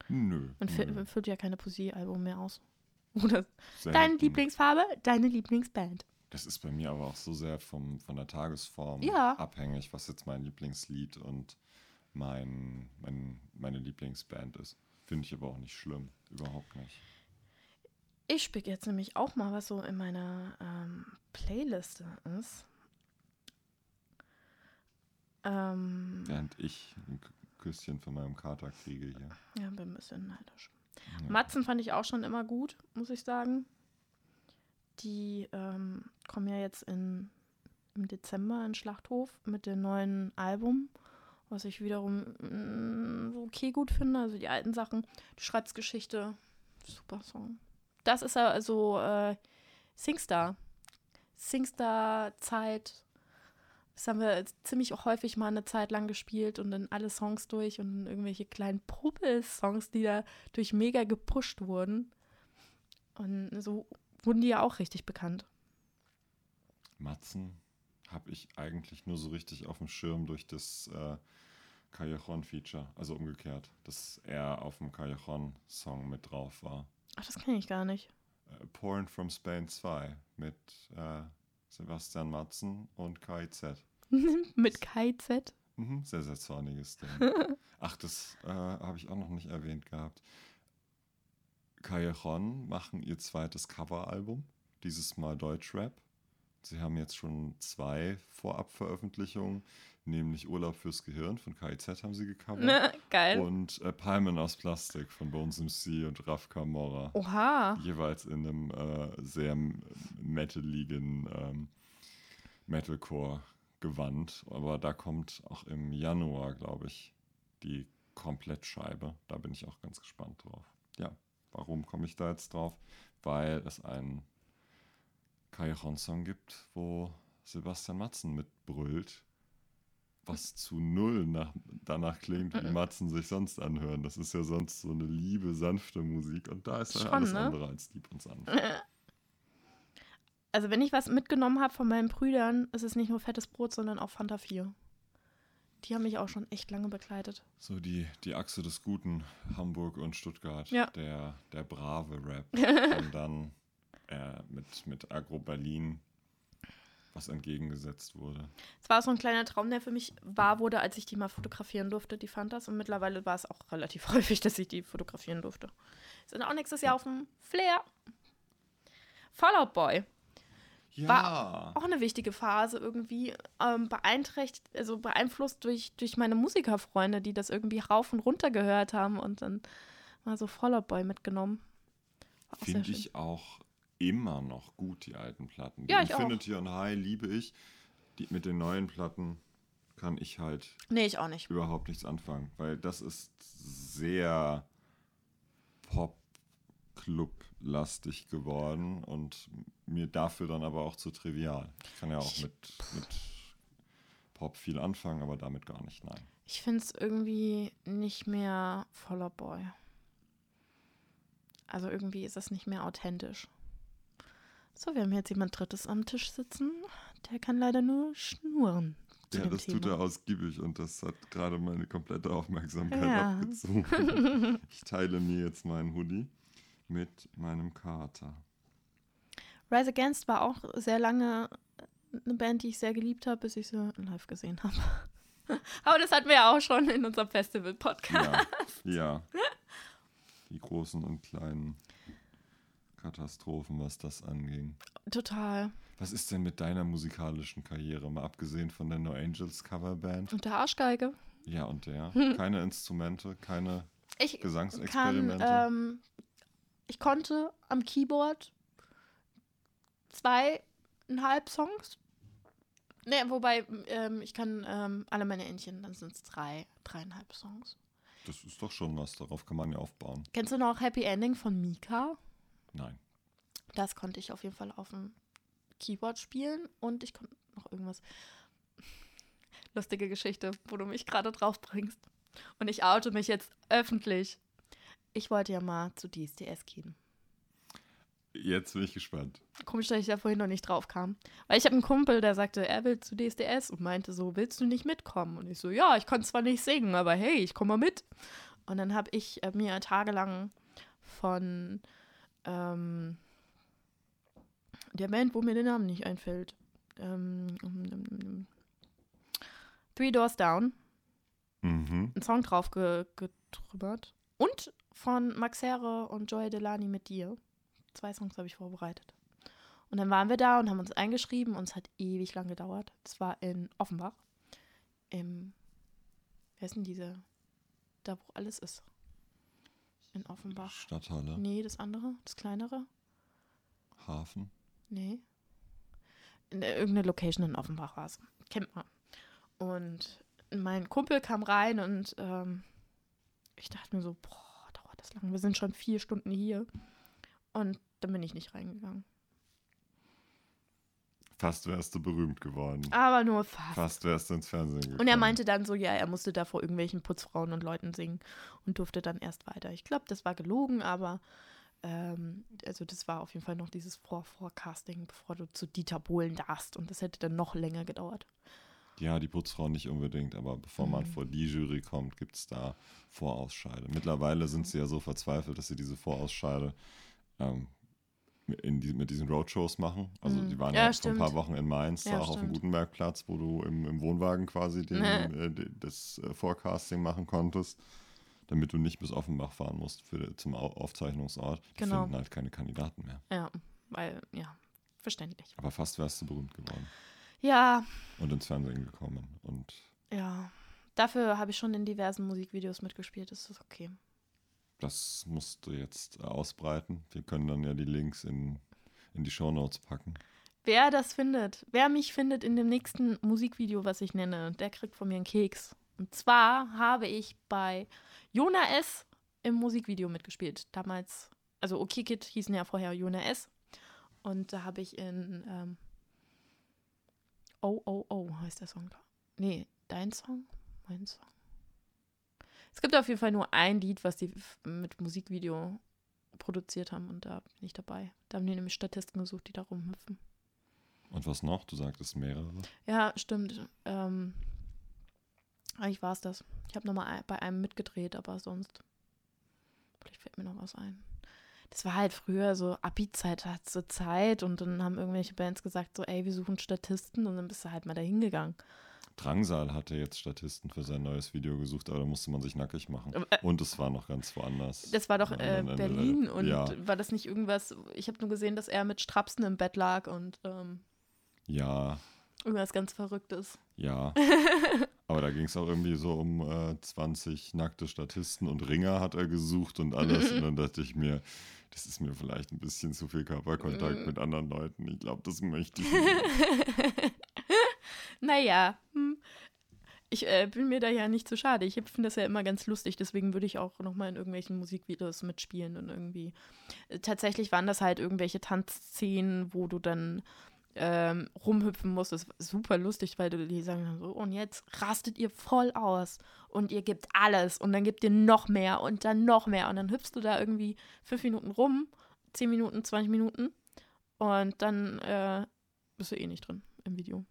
Nö. Man nö. füllt ja keine Poesie-Album mehr aus. [laughs] Oder deine Lieblingsfarbe, deine Lieblingsband. Das ist bei mir aber auch so sehr vom, von der Tagesform ja. abhängig, was jetzt mein Lieblingslied und mein, mein, meine Lieblingsband ist. Finde ich aber auch nicht schlimm. Überhaupt nicht. Ich spiele jetzt nämlich auch mal, was so in meiner ähm, Playliste ist. Ähm, Während ich Küsschen von meinem Kater kriege hier. Ja, bin ein bisschen neidisch. Ja. Matzen fand ich auch schon immer gut, muss ich sagen. Die ähm, kommen ja jetzt in, im Dezember in Schlachthof mit dem neuen Album, was ich wiederum mh, mm, okay gut finde. Also die alten Sachen, die Schreibsgeschichte, super Song. Das ist also äh, Singstar. Singstar-Zeit. Das haben wir ziemlich häufig mal eine Zeit lang gespielt und dann alle Songs durch und irgendwelche kleinen Puppel-Songs, die da durch mega gepusht wurden. Und so wurden die ja auch richtig bekannt. Matzen habe ich eigentlich nur so richtig auf dem Schirm durch das äh, Callejon-Feature, also umgekehrt, dass er auf dem Callejon-Song mit drauf war. Ach, das kenne ich gar nicht. Äh, Porn from Spain 2 mit äh, Sebastian Matzen und KIZ. [laughs] mit KIZ? Mhm, sehr, sehr zorniges Ding. [laughs] Ach, das äh, habe ich auch noch nicht erwähnt gehabt. Callejon machen ihr zweites Coveralbum, dieses Mal Deutschrap. Sie haben jetzt schon zwei Vorabveröffentlichungen, nämlich Urlaub fürs Gehirn von KIZ haben sie gecovert. Na, geil. Und äh, Palmen aus Plastik von Bones MC und Raf Kamora. Oha. Jeweils in einem äh, sehr metaligen ähm, Metalcore-Gewand. Aber da kommt auch im Januar, glaube ich, die Komplettscheibe. Da bin ich auch ganz gespannt drauf. Ja, warum komme ich da jetzt drauf? Weil es einen Callejon-Song gibt, wo Sebastian Matzen mitbrüllt, was zu null nach, danach klingt, wie Matzen sich sonst anhören. Das ist ja sonst so eine liebe, sanfte Musik und da ist ja alles ne? andere als lieb und sanft. [laughs] Also wenn ich was mitgenommen habe von meinen Brüdern, ist es nicht nur fettes Brot, sondern auch Fanta 4. Die haben mich auch schon echt lange begleitet. So die, die Achse des Guten, Hamburg und Stuttgart. Ja. Der, der brave Rap. [laughs] und dann äh, mit, mit Agro Berlin was entgegengesetzt wurde. Es war so ein kleiner Traum, der für mich wahr wurde, als ich die mal fotografieren durfte, die Fantas. Und mittlerweile war es auch relativ [laughs] häufig, dass ich die fotografieren durfte. Sind auch nächstes Jahr auf dem Flair. Fallout Boy. Ja. War auch eine wichtige Phase irgendwie. Ähm, beeinträchtigt, also beeinflusst durch, durch meine Musikerfreunde, die das irgendwie rauf und runter gehört haben und dann mal so Fallout Boy mitgenommen. Finde ich auch immer noch gut, die alten Platten. Ja, die ich auch. Infinity und High liebe ich. Die, mit den neuen Platten kann ich halt Nee, ich auch nicht. überhaupt nichts anfangen, weil das ist sehr Pop-Club-lastig geworden und mir dafür dann aber auch zu trivial. Ich kann ja auch mit, mit Pop viel anfangen, aber damit gar nicht, nein. Ich finde es irgendwie nicht mehr Fallout Boy. Also irgendwie ist das nicht mehr authentisch. So, wir haben jetzt jemand Drittes am Tisch sitzen. Der kann leider nur schnurren. Ja, das Thema. tut er ausgiebig und das hat gerade meine komplette Aufmerksamkeit Ja. abgezogen. [laughs] ich teile mir jetzt meinen Hoodie mit meinem Kater. Rise Against war auch sehr lange eine Band, die ich sehr geliebt habe, bis ich sie live gesehen habe. [laughs] Aber das hatten wir ja auch schon in unserem Festival-Podcast. Ja, ja. Die großen und kleinen Katastrophen, was das anging. Total. Was ist denn mit deiner musikalischen Karriere, mal abgesehen von der No Angels Coverband? Und der Arschgeige. Ja, und der? [laughs] Keine Instrumente, keine Ich kann, Gesangsexperimente? ähm, ich konnte am Keyboard zweieinhalb Songs. Ne, wobei, ähm, ich kann ähm, alle meine Entchen, dann sind es drei, dreieinhalb Songs. Das ist doch schon was, darauf kann man ja aufbauen. Kennst du noch Happy Ending von Mika? Nein. Das konnte ich auf jeden Fall auf dem Keyboard spielen und ich konnte noch irgendwas. [laughs] Lustige Geschichte, wo du mich gerade drauf bringst. Und ich oute mich jetzt öffentlich. Ich wollte ja mal zu DSDS gehen. Jetzt bin ich gespannt. Komisch, dass ich da vorhin noch nicht drauf kam. Weil ich habe einen Kumpel, der sagte, er will zu DSDS und meinte so, willst du nicht mitkommen? Und ich so, ja, ich kann zwar nicht singen, aber hey, ich komme mal mit. Und dann habe ich äh, mir tagelang von ähm, der Band, wo mir der Name nicht einfällt, ähm, Three Doors Down, Mhm. einen Song drauf ge getrümmert. Und von Max Herre und Joy Delani mit dir. Zwei Songs habe ich vorbereitet. Und dann waren wir da und haben uns eingeschrieben und es hat ewig lang gedauert. Es war in Offenbach. Im, wer ist denn diese? Da, wo alles ist. In Offenbach. Stadthalle, Nee, das andere, das kleinere. Hafen. Nee. In der, irgendeine Location in Offenbach war es. Kennt man. Und mein Kumpel kam rein und ähm, ich dachte mir so, boah, dauert das lang. Wir sind schon vier Stunden hier. Und dann bin ich nicht reingegangen. Fast wärst du berühmt geworden. Aber nur fast. Fast wärst du ins Fernsehen gekommen. Und er meinte dann so, ja, er musste da vor irgendwelchen Putzfrauen und Leuten singen und durfte dann erst weiter. Ich glaube, das war gelogen, aber ähm, also das war auf jeden Fall noch dieses Vor Forecasting, bevor du zu Dieter Bohlen darfst. Und das hätte dann noch länger gedauert. Ja, die Putzfrau nicht unbedingt, aber bevor man Mhm. vor die Jury kommt, gibt es da Vorausscheide. Mittlerweile sind sie ja so verzweifelt, dass sie diese Vorausscheide ähm, die, mit diesen Roadshows machen. Also Mhm. die waren Ja, ja, vor ein paar Wochen in Mainz, Ja, da auch auf dem. Gutenbergplatz, wo du im, im Wohnwagen quasi den, Nee. äh, das äh, Forecasting machen konntest, damit du nicht bis Offenbach fahren musst für, zum Au Aufzeichnungsort. Die Genau. finden halt keine Kandidaten mehr. Ja, weil, ja, verständlich. Aber fast wärst du berühmt geworden Ja, und ins Fernsehen gekommen. Und ja. Dafür habe ich schon in diversen Musikvideos mitgespielt. Das ist okay. Das musst du jetzt äh, ausbreiten. Wir können dann ja die Links in, in die Shownotes packen. Wer das findet, wer mich findet in dem nächsten Musikvideo, was ich nenne, der kriegt von mir einen Keks. Und zwar habe ich bei Jona S. im Musikvideo mitgespielt. Damals, also OK Kid hießen ja vorher Jona S. Und da habe ich in ähm, Oh, oh, oh heißt der Song. Nee, dein Song? Mein Song. Es gibt auf jeden Fall nur ein Lied, was die f- mit Musikvideo produziert haben und da bin ich dabei. Da haben die nämlich Statisten gesucht, die da rumhüpfen. Und was noch? Du sagtest mehrere. Ja, stimmt. Ähm, eigentlich war es das. Ich habe nochmal bei einem mitgedreht, aber sonst. Vielleicht fällt mir noch was ein. das war halt früher so Abi-Zeit, hat so Zeit und dann haben irgendwelche Bands gesagt, so, ey, wir suchen Statisten und dann bist du halt mal da hingegangen. Drangsal hatte jetzt Statisten für sein neues Video gesucht, aber da musste man sich nackig machen. Äh, Und es war noch ganz woanders. Das war doch äh, Berlin und Ja, war das nicht irgendwas, ich habe nur gesehen, dass er mit Strapsen im Bett lag und ähm, ja, irgendwas ganz Verrücktes. ja. [laughs] Aber da ging es auch irgendwie so um äh, 20 nackte Statisten und Ringer hat er gesucht und alles. Und dann dachte ich mir, das ist mir vielleicht ein bisschen zu viel Körperkontakt mit anderen Leuten. Ich glaube, das möchte ich [laughs] nicht. Naja, hm. ich äh, bin mir da ja nicht so schade. Ich finde das ja immer ganz lustig, deswegen würde ich auch nochmal in irgendwelchen Musikvideos mitspielen und irgendwie. Äh, tatsächlich waren das halt irgendwelche Tanzszenen, wo du dann ähm, rumhüpfen musst. Das war super lustig, weil du die sagen so, und jetzt rastet ihr voll aus und ihr gebt alles und dann gebt ihr noch mehr und dann noch mehr und dann hüpfst du da irgendwie fünf Minuten rum, zehn Minuten, 20 Minuten und dann äh, bist du eh nicht drin im Video.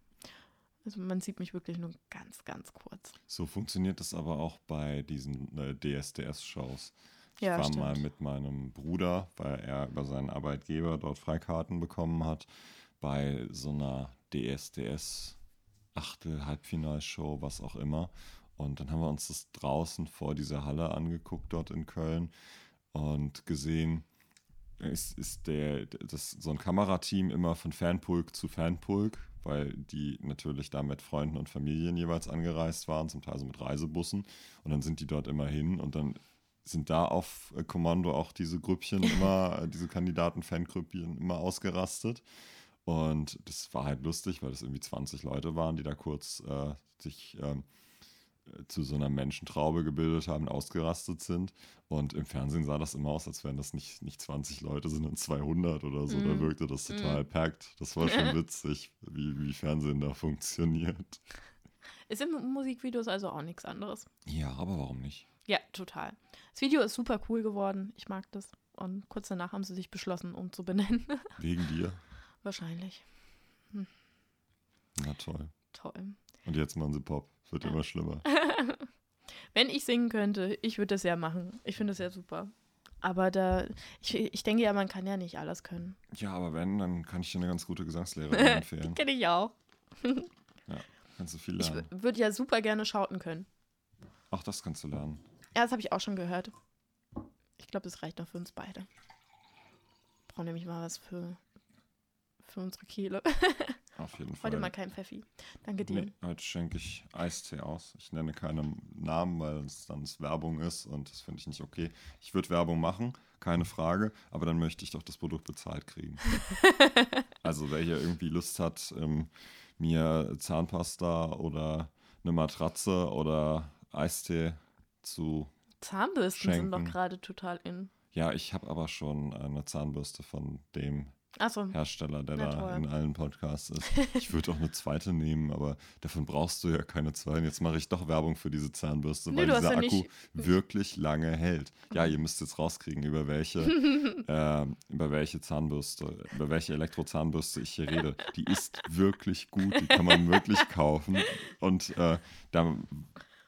Also man sieht mich wirklich nur ganz, ganz kurz. So funktioniert das aber auch bei diesen äh, DSDS-Shows. Ich Ja, war stimmt. mal mit meinem Bruder, weil er über seinen Arbeitgeber dort Freikarten bekommen hat, bei so einer DSDS Achtel, Halbfinalshow, was auch immer. Und dann haben wir uns das draußen vor dieser Halle angeguckt, dort in Köln, und gesehen, ist, ist der, das, so ein Kamerateam immer von Fanpulk zu Fanpulk, weil die natürlich da mit Freunden und Familien jeweils angereist waren, zum Teil so mit Reisebussen. Und dann sind die dort immer hin und dann sind da auf äh, Kommando auch diese Grüppchen [laughs] immer, äh, diese Kandidaten-Fangrüppchen immer ausgerastet. Und das war halt lustig, weil das irgendwie 20 Leute waren, die da kurz äh, sich ähm, äh, zu so einer Menschentraube gebildet haben, ausgerastet sind. Und im Fernsehen sah das immer aus, als wären das nicht, nicht 20 Leute, sondern 200 oder so. Da Mm. wirkte das total packt. Das war schon [laughs] witzig, wie, wie Fernsehen da funktioniert. Ist in Musikvideos also auch nichts anderes. Ja, aber warum nicht? Ja, total. Das Video ist super cool geworden. Ich mag das. Und kurz danach haben sie sich beschlossen, umzubenennen. [laughs] Wegen dir? Wahrscheinlich. Na toll. Toll. Und jetzt machen sie Pop. Es wird Ja. immer schlimmer. [laughs] Wenn ich singen könnte, ich würde das ja machen. Ich finde das ja super. Aber da, ich, ich denke ja, man kann ja nicht alles können. Ja, aber wenn, dann kann ich dir eine ganz gute Gesangslehrerin [laughs] empfehlen. Kenne ich auch. [laughs] Kannst du viel Ich lernen. würde ja super gerne schauten können. Auch das kannst du lernen. Ja, das habe ich auch schon gehört. Ich glaube, das reicht noch für uns beide. Brauchen nämlich mal was für, für unsere Kehle. Auf jeden Fall. Heute mal kein Pfeffi. Danke dir. Nee, heute schenke ich Eistee aus. Ich nenne keinen Namen, weil es dann Werbung ist und das finde ich nicht okay. Ich würde Werbung machen, keine Frage, aber dann möchte ich doch das Produkt bezahlt kriegen. [laughs] also wer hier irgendwie Lust hat, ähm, mir Zahnpasta oder eine Matratze oder Eistee zu... Zahnbürsten sind doch Schenken. gerade total in. Ja, ich habe aber schon eine Zahnbürste von dem Achso, Hersteller, der Na da toll. in allen Podcasts ist. Ich würde auch eine zweite nehmen, aber davon brauchst du ja keine zwei. Und jetzt mache ich doch Werbung für diese Zahnbürste, Nee, weil dieser ja Akku wirklich lange hält. Ja, ihr müsst jetzt rauskriegen, über welche, [laughs] äh, über welche Zahnbürste, über welche Elektrozahnbürste ich hier rede. Die ist wirklich gut, die kann man wirklich kaufen. Und äh, da,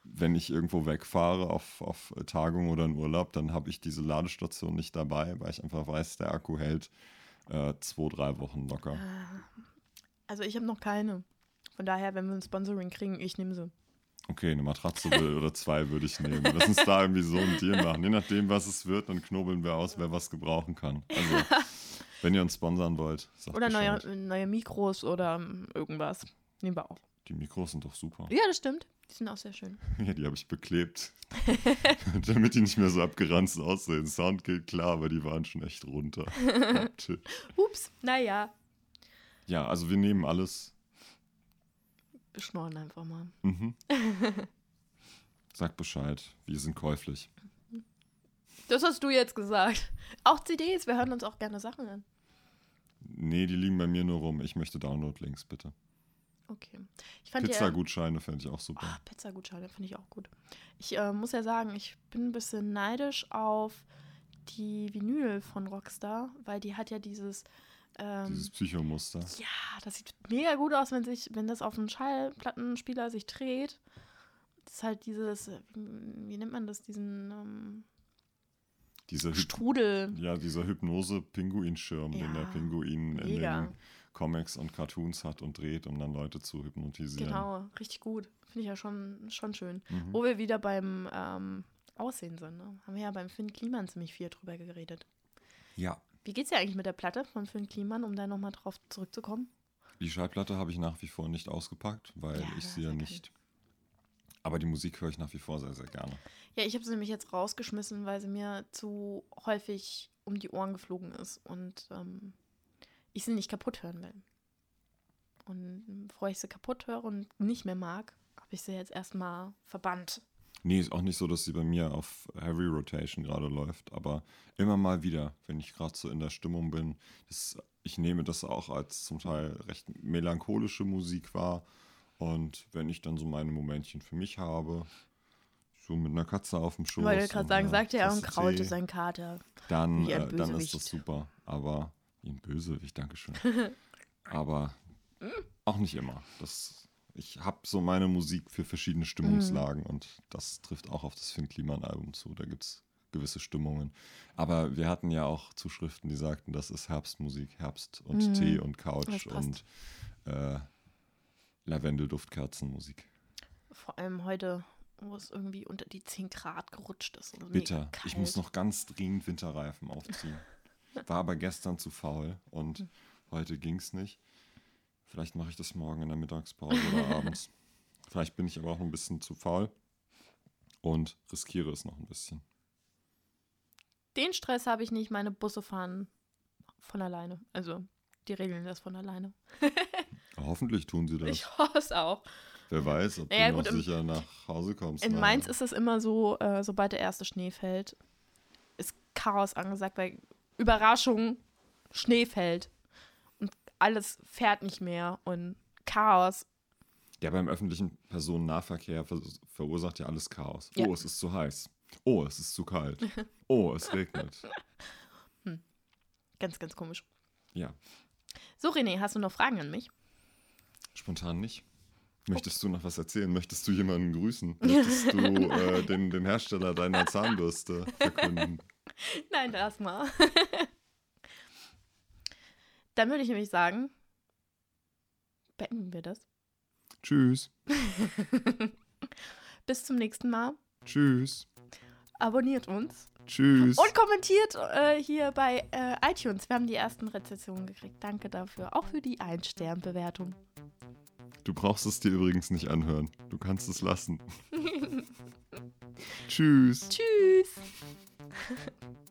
wenn ich irgendwo wegfahre auf, auf Tagung oder in Urlaub, dann habe ich diese Ladestation nicht dabei, weil ich einfach weiß, der Akku hält äh, zwei, drei Wochen locker. also ich habe noch keine. Von daher, wenn wir ein Sponsoring kriegen, ich nehme sie. Okay, eine Matratze [laughs] oder zwei würde ich nehmen. Lass uns da irgendwie so ein Deal machen. Je nachdem, was es wird, dann knobeln wir aus, wer was gebrauchen kann. Also, [laughs] wenn ihr uns sponsern wollt, sagt Oder neue, neue Mikros oder ähm, irgendwas. Nehmen wir auch. Die Mikros sind doch super. Ja, das stimmt. Die sind auch sehr schön. [laughs] Ja, die habe ich beklebt. [laughs] Damit die nicht mehr so abgeranzt aussehen. Sound geht klar, aber die waren schon echt runter. [laughs] Ups, naja. ja, also wir nehmen alles. Wir schnorren einfach mal. Mhm. Sag Bescheid, wir sind käuflich. Das hast du jetzt gesagt. Auch CDs, wir hören uns auch gerne Sachen an. Nee, die liegen bei mir nur rum. Ich möchte Download-Links, bitte. Okay. Ja. Pizza-Gutscheine fände ich auch super. Ah, Pizzagutscheine finde ich auch gut. Ich äh, muss ja sagen, ich bin ein bisschen neidisch auf die Vinyl von Rockstar, weil die hat ja dieses. Ähm, Dieses Psychomuster. ja, das sieht mega gut aus, wenn, sich, wenn das auf einem Schallplattenspieler sich dreht. Das ist halt dieses, äh, wie, nennt man das, diesen, ähm, Dieser Hyp Strudel. ja, dieser Hypnose-Pinguinschirm, den der Ja, Pinguin in mega. den Comics und Cartoons hat und dreht, um dann Leute zu hypnotisieren. Genau, richtig gut. Finde ich ja schon, schon schön. Mhm. Wo wir wieder beim ähm, Aussehen sind. Ne? Haben wir ja beim Finn Kliman ziemlich viel drüber geredet. Ja, Wie geht's dir eigentlich mit der Platte von Finn Kliman, um da nochmal drauf zurückzukommen? die Schallplatte habe ich nach wie vor nicht ausgepackt, weil Ja, ich sie ja nicht. Aber die Musik höre ich nach wie vor sehr, sehr gerne. Ja, ich habe sie nämlich jetzt rausgeschmissen, weil sie mir zu häufig um die Ohren geflogen ist und ähm, ich sie nicht kaputt hören will. Und bevor ich sie kaputt höre und nicht mehr mag, habe ich sie jetzt erstmal verbannt. Nee, ist auch nicht so, dass sie bei mir auf Heavy Rotation gerade läuft, aber immer mal wieder, wenn ich gerade so in der Stimmung bin. Das, ich nehme das auch als zum Teil recht melancholische Musik wahr. Und wenn ich dann so meine Momentchen für mich habe, so mit einer Katze auf dem Schoß. Ich wollte gerade sagen, sagt er und kraulte sein Kater. dann, äh, dann ist das super. Aber ein Bösewicht, Dankeschön. [laughs] aber auch nicht immer. Das, ich habe so meine Musik für verschiedene Stimmungslagen und das trifft auch auf das Finn Kliman-Album zu. Da gibt es gewisse Stimmungen. Aber wir hatten ja auch Zuschriften, die sagten, das ist Herbstmusik, Herbst und Mhm. Tee und Couch und äh, Lavendelduftkerzenmusik. Vor allem heute, wo es irgendwie unter die 10 Grad gerutscht ist. und Bitter. Ich muss noch ganz dringend Winterreifen aufziehen. War aber gestern zu faul und heute ging es nicht. Vielleicht mache ich das morgen in der Mittagspause oder [laughs] abends. Vielleicht bin ich aber auch ein bisschen zu faul und riskiere es noch ein bisschen. Den Stress habe ich nicht. Meine Busse fahren von alleine. Also, die regeln das von alleine. [laughs] Hoffentlich tun sie das. Ich hoffe es auch. Wer weiß, ob Naja, du noch gut, im- sicher nach Hause kommst. In. Mainz ist es immer so, äh, sobald der erste Schnee fällt, ist Chaos angesagt, weil Überraschung, Schnee fällt und alles fährt nicht mehr und Chaos. Ja, beim öffentlichen Personennahverkehr ver verursacht ja alles Chaos. Ja. Oh, es ist zu heiß. Oh, es ist zu kalt. [laughs] Oh, es regnet. Ganz, ganz komisch. Ja, So, René, hast du noch Fragen an mich? spontan nicht. Möchtest du noch was erzählen? Möchtest du jemanden grüßen? [laughs] Möchtest du äh, den, den Hersteller deiner Zahnbürste verkünden? [laughs] Nein, lass mal. [laughs] Dann würde ich nämlich sagen, beenden wir das. Tschüss. [laughs] Bis zum nächsten Mal. Tschüss. Abonniert uns Tschüss. und kommentiert äh, hier bei äh, iTunes. Wir haben die ersten Rezensionen gekriegt. Danke dafür. Auch für die Ein-Stern-Bewertung. Du brauchst es dir übrigens nicht anhören. Du kannst es lassen. Tschüss. Tschüss. [laughs]